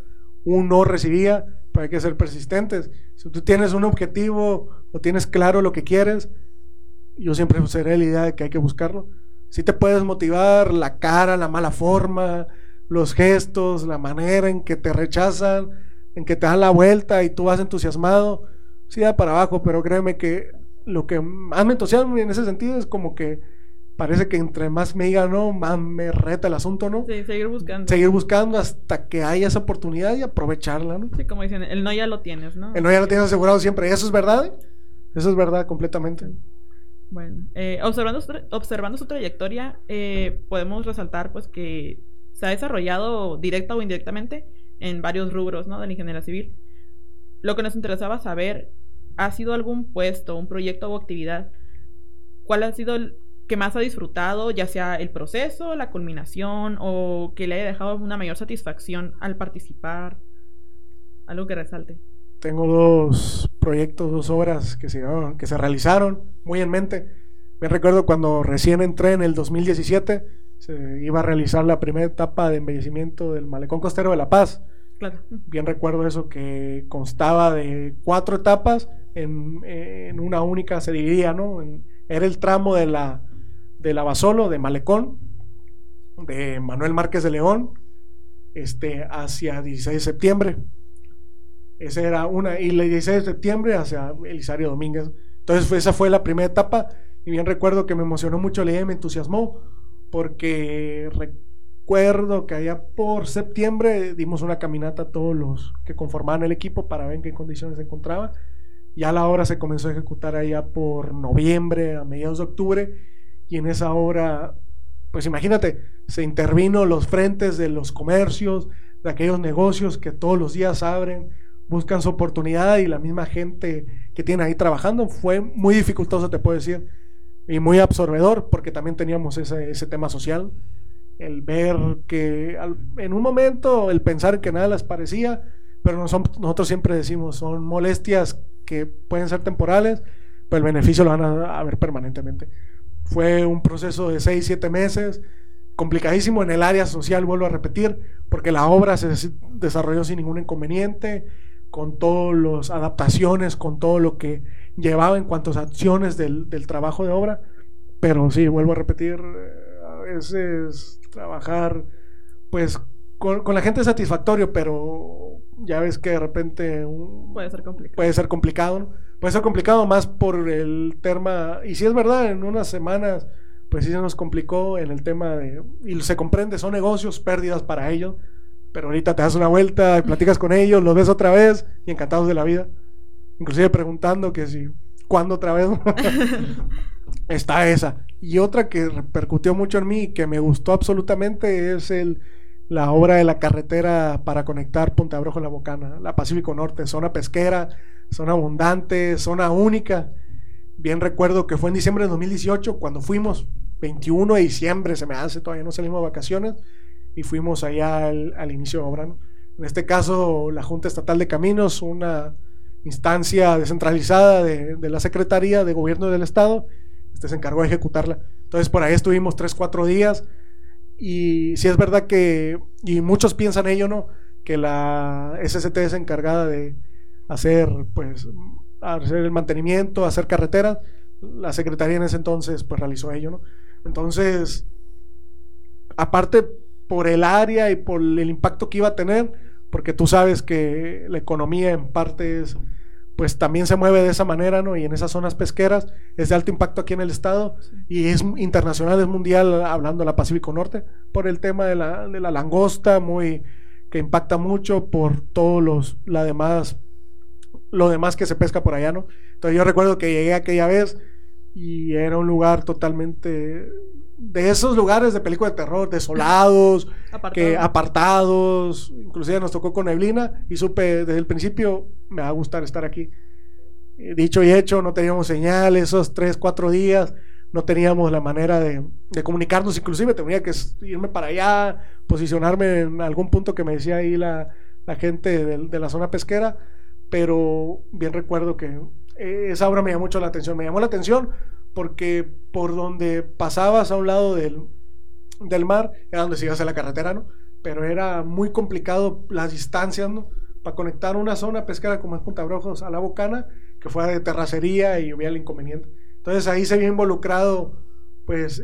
B: uno no recibía, hay que ser persistentes. Si tú tienes un objetivo o tienes claro lo que quieres, yo siempre seré la idea de que hay que buscarlo. Si te puedes motivar la cara, la mala forma, los gestos, la manera en que te rechazan, en que te dan la vuelta y tú vas entusiasmado, sí da para abajo, pero créeme que lo que más me entusiasma en ese sentido es como que parece que entre más me diga no, más me reta el asunto, ¿no?
C: Sí, seguir buscando.
B: Seguir buscando hasta que haya esa oportunidad y aprovecharla, ¿no?
C: Sí, como dicen, el no ya lo tienes, ¿no?
B: El no ya lo tienes asegurado siempre. Eso es verdad. Eso es verdad completamente.
C: Bueno, eh, observando, su observando su trayectoria, eh, podemos resaltar pues que se ha desarrollado directa o indirectamente en varios rubros ¿no? de la ingeniería civil. Lo que nos interesaba saber, ¿ha sido algún puesto, un proyecto o actividad? ¿Cuál ha sido el que más ha disfrutado, ya sea el proceso, la culminación o que le haya dejado una mayor satisfacción al participar? Algo que resalte.
B: Tengo dos proyectos, dos obras que se, que se realizaron muy en mente. Me recuerdo cuando recién entré en el 2017, se iba a realizar la primera etapa de embellecimiento del Malecón Costero de La Paz. Bien recuerdo eso que constaba de cuatro etapas, en, en una única se dividía, ¿no? era el tramo de la, de la Basolo, de Malecón, de Manuel Márquez de León, este, hacia 16 de septiembre. Esa era una, y el 16 de septiembre hacia Elisario Domínguez. Entonces, esa fue la primera etapa. Y bien recuerdo que me emocionó mucho la idea y me entusiasmó, porque recuerdo que allá por septiembre dimos una caminata a todos los que conformaban el equipo para ver en qué condiciones se encontraba. Ya la obra se comenzó a ejecutar allá por noviembre, a mediados de octubre, y en esa hora, pues imagínate, se intervino los frentes de los comercios, de aquellos negocios que todos los días abren, buscan su oportunidad y la misma gente que tiene ahí trabajando. Fue muy dificultoso, te puedo decir, y muy absorbedor, porque también teníamos ese, ese tema social. El ver que en un momento, el pensar que nada les parecía, pero nosotros siempre decimos, son molestias que pueden ser temporales, pero el beneficio lo van a, a ver permanentemente. Fue un proceso de 6, 7 meses, complicadísimo en el área social, vuelvo a repetir, porque la obra se desarrolló sin ningún inconveniente con todas las adaptaciones, con todo lo que llevaba en cuanto a acciones del, trabajo de obra. Pero sí, vuelvo a repetir, eh, a veces trabajar pues con, la gente es satisfactorio, pero ya ves que de repente
C: puede ser complicado.
B: Puede ser complicado, puede ser complicado más por el tema, y si es verdad, en unas semanas pues sí se nos complicó en el tema de, y se comprende, son negocios, pérdidas para ellos, pero ahorita te das una vuelta, platicas con ellos, los ves otra vez y encantados de la vida. Inclusive preguntando que si, ¿cuándo otra vez? *laughs* Está esa. Y otra que repercutió mucho en mí y que me gustó absolutamente es el, la obra de la carretera para conectar Punta Abrojo La Bocana, la Pacífico Norte, zona pesquera, zona abundante, zona única. Bien recuerdo que fue en diciembre de 2018 cuando fuimos, 21 de diciembre se me hace, todavía no salimos de vacaciones y fuimos allá al, inicio de obra. En este caso, la Junta Estatal de Caminos, una instancia descentralizada de, la Secretaría de Gobierno del Estado, este se encargó de ejecutarla. Entonces, por ahí estuvimos tres, cuatro días. Y si es verdad que, y muchos piensan ello, ¿no? Que la SST es encargada de hacer, pues, hacer el mantenimiento, hacer carreteras. La Secretaría en ese entonces, pues, realizó ello, ¿no? Entonces, aparte por el área y por el impacto que iba a tener, porque tú sabes que la economía en partes pues también se mueve de esa manera, ¿no? Y en esas zonas pesqueras es de alto impacto aquí en el estado y es internacional, es mundial, hablando de la Pacífico Norte, por el tema de la, de la langosta, muy que impacta mucho por todos los, la demás, lo demás que se pesca por allá, ¿no? Entonces yo recuerdo que llegué aquella vez y era un lugar totalmente de esos lugares de película de terror, desolados, *laughs* que apartados, inclusive nos tocó con neblina y supe desde el principio me va a gustar estar aquí. Eh, dicho y hecho, no teníamos señal esos tres, cuatro días, no teníamos la manera de, comunicarnos, inclusive tenía que irme para allá, posicionarme en algún punto que me decía ahí la, gente de, la zona pesquera, pero bien recuerdo que eh, esa obra me llamó mucho la atención, me llamó la atención porque por donde pasabas a un lado del, del mar era donde se iba a la carretera, ¿no? Pero era muy complicado las distancias. Para conectar una zona pesquera como es Punta Brojos a la Bocana, que fuera de terracería y hubiera el inconveniente. Entonces ahí se había involucrado, pues,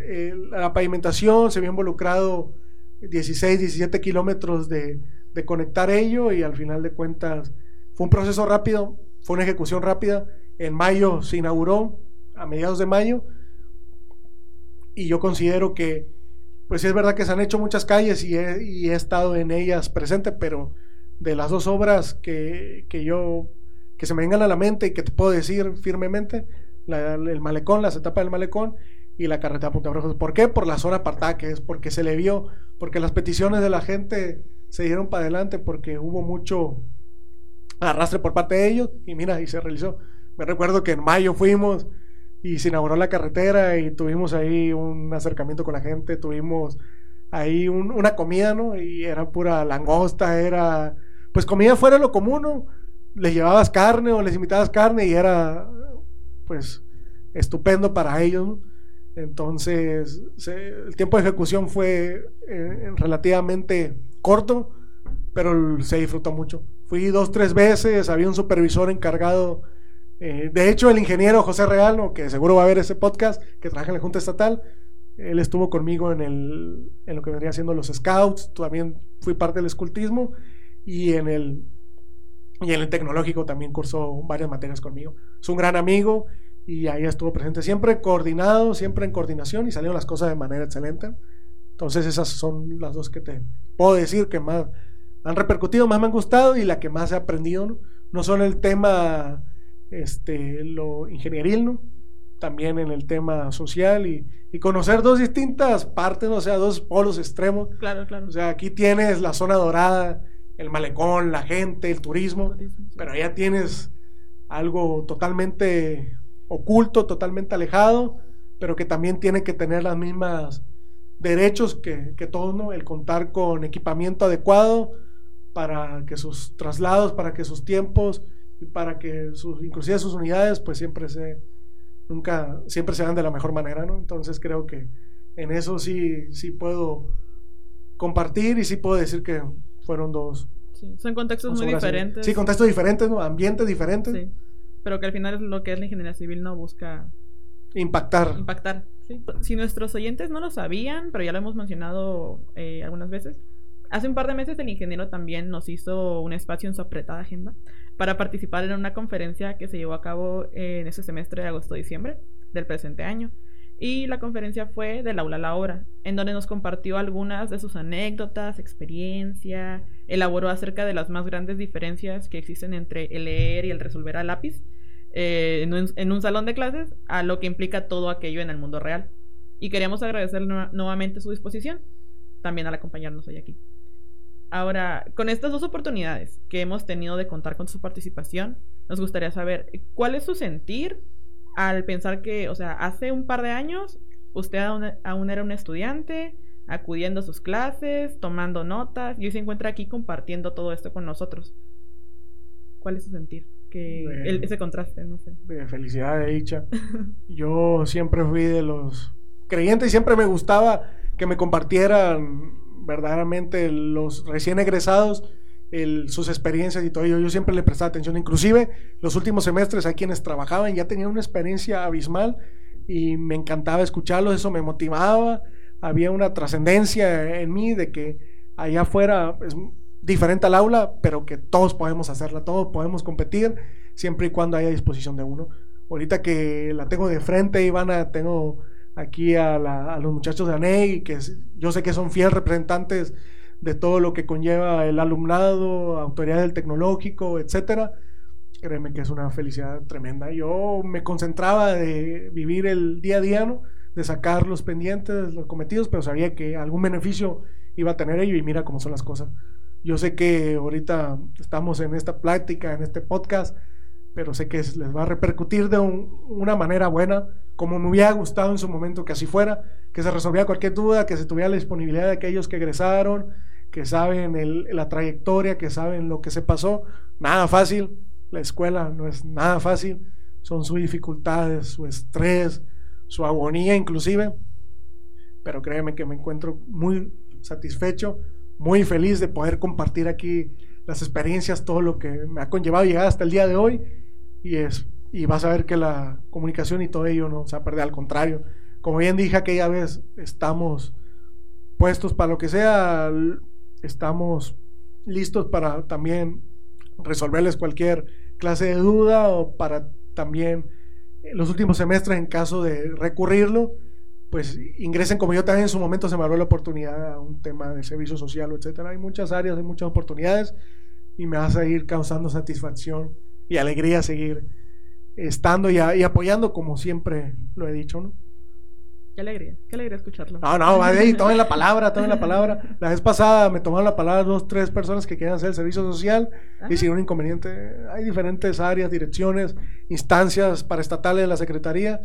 B: la pavimentación, se había involucrado 16, 17 kilómetros de, de conectar ello y al final de cuentas fue un proceso rápido, fue una ejecución rápida. En mayo se inauguró, a mediados de mayo, y yo considero que, pues es verdad que se han hecho muchas calles y he, estado en ellas presente, pero de las dos obras que, que, yo, que se me vengan a la mente y que te puedo decir firmemente, el malecón, las etapas del malecón y la carretera Punta Brejos. ¿Por qué? Por la zona apartada que es, porque se le vio, porque las peticiones de la gente se dieron para adelante, porque hubo mucho arrastre por parte de ellos y mira, y se realizó. Me recuerdo que en mayo fuimos y se inauguró la carretera y tuvimos ahí un acercamiento con la gente, tuvimos ahí una comida, ¿no? Y era pura langosta, era pues comida fuera de lo común, ¿no? Les llevabas carne o les invitabas carne y era pues estupendo para ellos, Entonces, el tiempo de ejecución fue eh, relativamente corto, pero se disfrutó mucho. Fui dos, tres veces, había un supervisor encargado eh, de hecho, el ingeniero José Real, que seguro va a ver ese podcast, que trabaja en la Junta Estatal, él estuvo conmigo en, el, en lo que vendría siendo los scouts, también fui parte del escultismo y en el, y en el tecnológico también cursó varias materias conmigo. Es un gran amigo y ahí estuvo presente, siempre coordinado, siempre en coordinación y salieron las cosas de manera excelente. Entonces esas son las dos que te puedo decir que más han repercutido, más me han gustado y la que más he aprendido. No, no solo el tema este, lo ingenieril, ¿no? También en el tema social y, conocer dos distintas partes, o sea, dos polos extremos.
C: Claro, claro.
B: O sea, aquí tienes la zona dorada, el malecón, la gente, el turismo, pero allá tienes algo totalmente oculto, totalmente alejado, pero que también tiene que tener las mismas derechos que, que todos, ¿no? El contar con equipamiento adecuado para que sus traslados, para que sus tiempos para que sus, inclusive sus unidades pues siempre se, nunca, siempre se dan de la mejor manera, ¿no? Entonces creo que en eso sí, sí puedo compartir y sí puedo decir que fueron dos.
C: son contextos muy diferentes.
B: Sí, contextos diferentes, ¿no? Ambientes diferentes. Sí.
C: Pero que al final es lo que es la ingeniería civil no busca
B: impactar.
C: Impactar, sí. Si nuestros oyentes no lo sabían, pero ya lo hemos mencionado eh, algunas veces, hace un par de meses el ingeniero también nos hizo un espacio en su apretada agenda para participar en una conferencia que se llevó a cabo en ese semestre de agosto-diciembre del presente año. Y la conferencia fue del aula a la obra, en donde nos compartió algunas de sus anécdotas, experiencia, elaboró acerca de las más grandes diferencias que existen entre el leer y el resolver a lápiz eh, en, un, salón de clases, a lo que implica todo aquello en el mundo real. Y queríamos agradecerle nuevamente su disposición, también al acompañarnos hoy aquí. Ahora, con estas dos oportunidades que hemos tenido de contar con su participación, nos gustaría saber cuál es su sentir al pensar que, o sea, hace un par de años usted aún, era un estudiante, acudiendo a sus clases, tomando notas, y hoy se encuentra aquí compartiendo todo esto con nosotros. ¿Cuál es su sentir? Que ese contraste, no sé.
B: De felicidad, de dicha. *laughs* Yo siempre fui de los creyentes y siempre me gustaba que me compartieran verdaderamente los recién egresados, sus experiencias y todo ello. Yo siempre le prestaba atención. Inclusive los últimos semestres hay quienes trabajaban ya tenían una experiencia abismal y me encantaba escucharlos, eso me motivaba. Había una trascendencia en mí de que allá afuera es diferente al aula, pero que todos podemos hacerla, todos podemos competir siempre y cuando haya disposición de uno. Ahorita que la tengo de frente, Ivana, tengo aquí a, los muchachos de ANEI, que yo sé que son fieles representantes de todo lo que conlleva el alumnado, autoridad del tecnológico, etcétera. Créeme que es una felicidad tremenda. Yo me concentraba de vivir el día a día, de sacar los pendientes, los cometidos, pero sabía que algún beneficio iba a tener ello y mira cómo son las cosas. Yo sé que ahorita estamos en esta plática, en este podcast, pero sé que les va a repercutir de una manera buena, como me hubiera gustado en su momento que así fuera, que se resolviera cualquier duda, que se tuviera la disponibilidad de aquellos que egresaron, que saben la trayectoria, que saben lo que se pasó. Nada fácil, la escuela no es nada fácil, son sus dificultades, su estrés, su agonía inclusive, pero créeme que me encuentro muy satisfecho, muy feliz de poder compartir aquí las experiencias, todo lo que me ha conllevado llegar hasta el día de hoy y, es, y vas a ver que la comunicación y todo ello no se va a perder, al contrario. Como bien dije aquella vez, estamos dispuestos para lo que sea. Estamos listos para también resolverles cualquier clase de duda o para también los últimos semestres en caso de recurrirlo, pues ingresen como yo también en su momento se me abrió la oportunidad a un tema de servicio social, etcétera. Hay muchas áreas, hay muchas oportunidades y me vas a ir causando satisfacción y alegría seguir estando y, y apoyando como siempre lo he dicho, ¿no?
C: Qué alegría, qué alegría escucharlo.
B: No, no, *laughs* ahí, tomen la palabra, tomen la palabra. La vez pasada me tomaron la palabra dos, tres personas que querían hacer el servicio social y sin un inconveniente. Hay diferentes áreas, direcciones, instancias para estatales de la Secretaría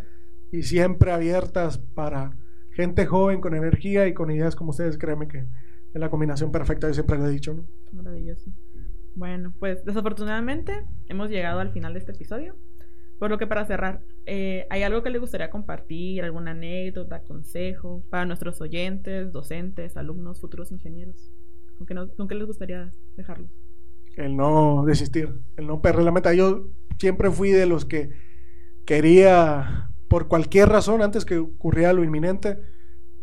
B: y siempre abiertas para gente joven con energía y con ideas como ustedes. Créanme que es la combinación perfecta, yo siempre lo he dicho, ¿no?
C: Maravilloso. Bueno, pues desafortunadamente hemos llegado al final de este episodio. Por lo que para cerrar, eh, ¿hay algo que le gustaría compartir? ¿Alguna anécdota, consejo para nuestros oyentes, docentes, alumnos, futuros ingenieros? ¿Con qué, les gustaría dejarlos?
B: El no desistir, el no perder la meta. Yo siempre fui de los que quería, por cualquier razón, antes que ocurriera lo inminente,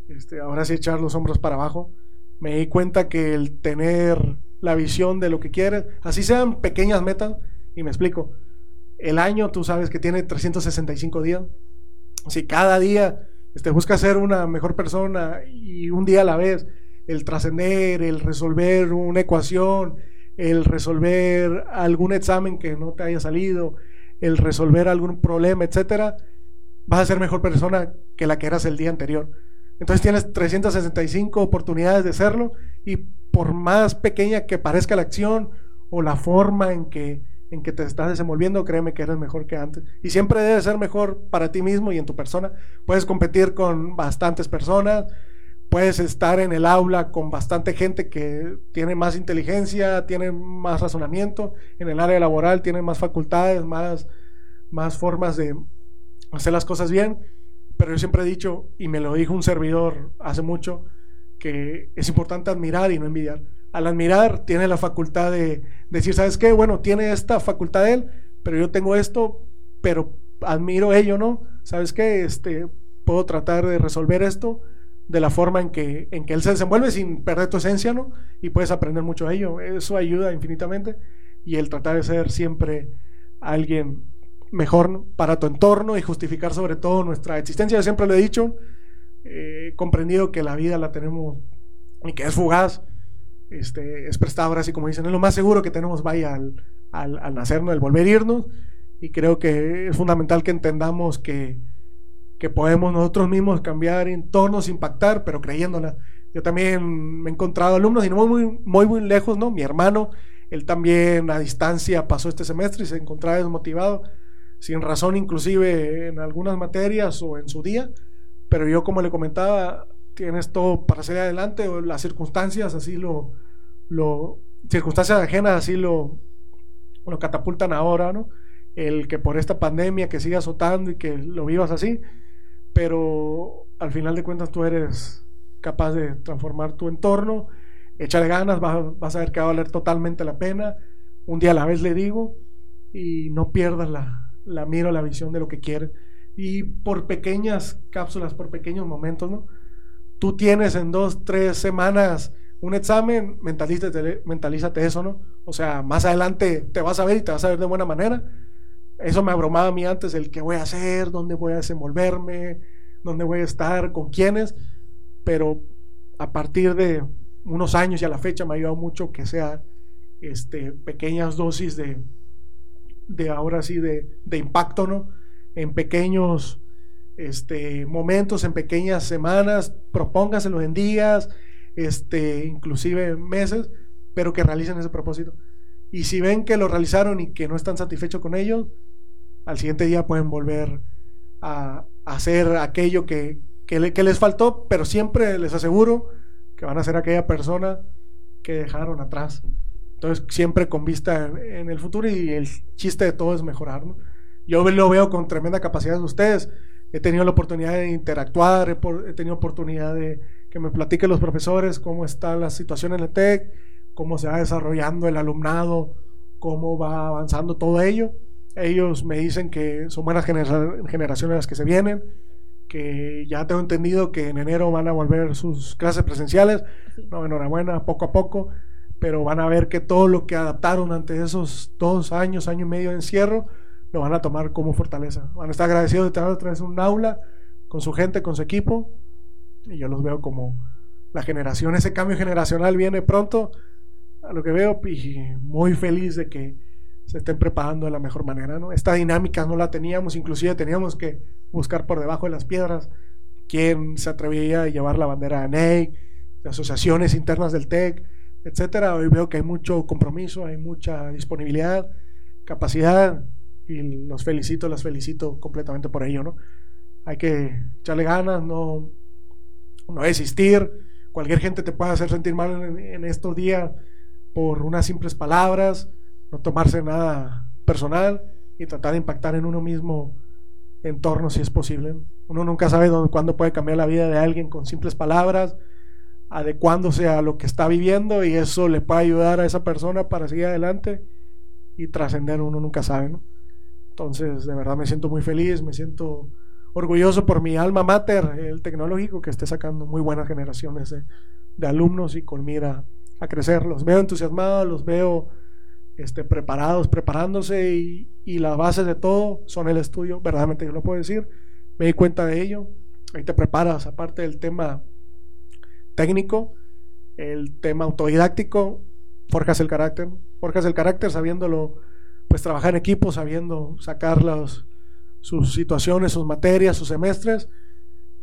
B: este, ahora sí echar los hombros para abajo. Me di cuenta que el tener la visión de lo que quieres, así sean pequeñas metas, y me explico, el año tú sabes que tiene 365 días. Si cada día este, busca ser una mejor persona y un día a la vez, el trascender, el resolver una ecuación, el resolver algún examen que no te haya salido, el resolver algún problema, etcétera, vas a ser mejor persona que la que eras el día anterior. Entonces tienes 365 oportunidades de serlo y por más pequeña que parezca la acción o la forma en que en que te estás desenvolviendo, créeme que eres mejor que antes. Y siempre debe ser mejor para ti mismo y en tu persona. Puedes competir con bastantes personas, puedes estar en el aula con bastante gente que tiene más inteligencia, tiene más razonamiento, en el área laboral tiene más facultades, más, más formas de hacer las cosas bien. Pero yo siempre he dicho, y me lo dijo un servidor hace mucho, que es importante admirar y no envidiar al admirar, tiene la facultad de decir, ¿sabes qué? Bueno, tiene esta facultad él, pero yo tengo esto, pero admiro ello, ¿no? ¿Sabes qué? Este, puedo tratar de resolver esto de la forma en que, en que él se desenvuelve sin perder tu esencia, ¿no? Y puedes aprender mucho de ello. Eso ayuda infinitamente. Y el tratar de ser siempre alguien mejor para tu entorno y justificar sobre todo nuestra existencia. Yo siempre lo he dicho, he comprendido que la vida la tenemos y que es fugaz este, es prestado así como dicen, es lo más seguro que tenemos vaya al, al, al nacernos, el volver a irnos, y creo que es fundamental que entendamos que, que podemos nosotros mismos cambiar entornos, impactar, pero creyéndola. Yo también me he encontrado alumnos y no muy, muy, muy lejos, ¿no? Mi hermano, él también a distancia pasó este semestre y se encontraba desmotivado, sin razón inclusive en algunas materias o en su día, pero yo como le comentaba, tienes todo para salir adelante, o las circunstancias así lo, lo circunstancias ajenas así lo, lo catapultan ahora, ¿no? El que por esta pandemia que siga azotando y que lo vivas así, pero al final de cuentas tú eres capaz de transformar tu entorno, échale ganas, vas, vas a ver que va a valer totalmente la pena, un día a la vez le digo, y no pierdas la, la mira, la visión de lo que quieres. Y por pequeñas cápsulas, por pequeños momentos, ¿no? tú tienes en dos, tres semanas un examen, mentalízate, mentalízate eso, ¿no? O sea, más adelante te vas a ver y te vas a ver de buena manera. Eso me abrumaba a mí antes, el qué voy a hacer, dónde voy a desenvolverme, dónde voy a estar, con quiénes. Pero a partir de unos años y a la fecha me ha ayudado mucho que sea este, pequeñas dosis de, de ahora sí, de, de impacto, ¿no? En pequeños este, momentos, en pequeñas semanas, propóngaselos en días, este, inclusive meses, pero que realicen ese propósito. Y si ven que lo realizaron y que no están satisfechos con ello, al siguiente día pueden volver a, hacer aquello que, que, les faltó, pero siempre les aseguro que van a ser aquella persona que dejaron atrás. Entonces, siempre con vista en, el futuro y el chiste de todo es mejorar. Yo lo veo con tremenda capacidad de ustedes he tenido la oportunidad de interactuar, he, tenido oportunidad de que me platiquen los profesores cómo está la situación en el TEC, cómo se va desarrollando el alumnado, cómo va avanzando todo ello. Ellos me dicen que son buenas generaciones las que se vienen, que ya tengo entendido que en enero van a volver sus clases presenciales. No, enhorabuena, poco a poco, pero van a ver que todo lo que adaptaron ante esos dos años, año y medio de encierro, lo van a tomar como fortaleza. Van a estar agradecidos de tener otra vez un aula con su gente, con su equipo, y yo los veo como la generación, ese cambio generacional viene pronto, a lo que veo, y muy feliz de que se estén preparando de la mejor manera. ¿no? Esta dinámica no la teníamos, inclusive teníamos que buscar por debajo de las piedras quién se atrevía a llevar la bandera de NEI, de asociaciones internas del TEC, etcétera. Hoy veo que hay mucho compromiso, hay mucha disponibilidad, capacidad y los felicito, las felicito completamente por ello, ¿no? Hay que echarle ganas, no, no desistir. Cualquier gente te puede hacer sentir mal en, estos días por unas simples palabras, no tomarse nada personal y tratar de impactar en uno mismo entorno si es posible. Uno nunca sabe cuándo puede cambiar la vida de alguien con simples palabras, adecuándose a lo que está viviendo y eso le puede ayudar a esa persona para seguir adelante y trascender, uno nunca sabe. Entonces, de verdad me siento muy feliz, me siento orgulloso por mi alma mater, el tecnológico, que esté sacando muy buenas generaciones de, alumnos y con mira a crecer. Los veo entusiasmados, los veo este, preparados, preparándose y, y las bases de todo son el estudio, verdaderamente yo lo puedo decir, me di cuenta de ello, ahí te preparas, aparte del tema técnico, el tema autodidáctico, forjas el carácter, forjas el carácter sabiéndolo, pues trabajar en equipo, sabiendo sacar sus situaciones, sus materias, sus semestres,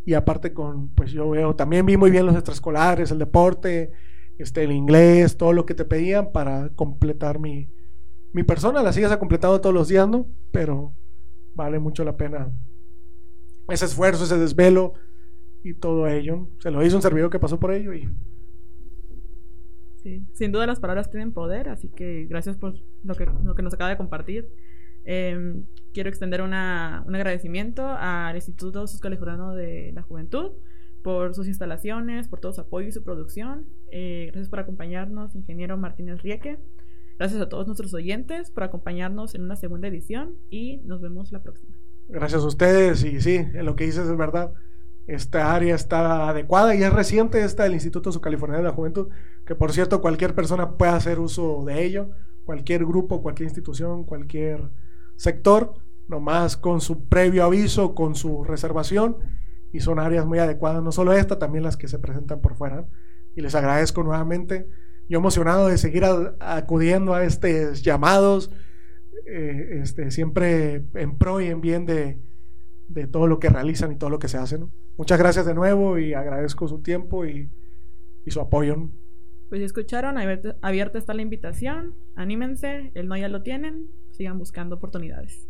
B: y aparte con, pues yo veo, también vi muy bien los extraescolares, el deporte, este, el inglés, todo lo que te pedían para completar mi, mi persona. La sigues completado todos los días, ¿no? Pero vale mucho la pena ese esfuerzo, ese desvelo y todo ello. Se lo hizo un servidor que pasó por ello y...
C: Sí, sin duda las palabras tienen poder, así que gracias por lo que, lo que nos acaba de compartir. Em, quiero extender una, un agradecimiento al Instituto Suscalifurano de la Juventud, por sus instalaciones, por todo su apoyo y su producción. Eh, gracias por acompañarnos, ingeniero Martínez Rieke. Gracias a todos nuestros oyentes por acompañarnos en una segunda edición y nos vemos la próxima.
B: Gracias a ustedes y sí, lo que dices es verdad. Esta área está adecuada y es reciente esta del Instituto California de la Juventud, que por cierto cualquier persona puede hacer uso de ello, cualquier grupo, cualquier institución, cualquier sector, nomás con su previo aviso, con su reservación y son áreas muy adecuadas, no solo esta, también las que se presentan por fuera. Y les agradezco nuevamente. Yo emocionado de seguir acudiendo a estos llamados, eh, este, siempre en pro y en bien de, de, todo lo que realizan y todo lo que se hace. Muchas gracias de nuevo y agradezco su tiempo y, y su apoyo.
C: Pues escucharon, abierta está la invitación, anímense, el no ya lo tienen, sigan buscando oportunidades.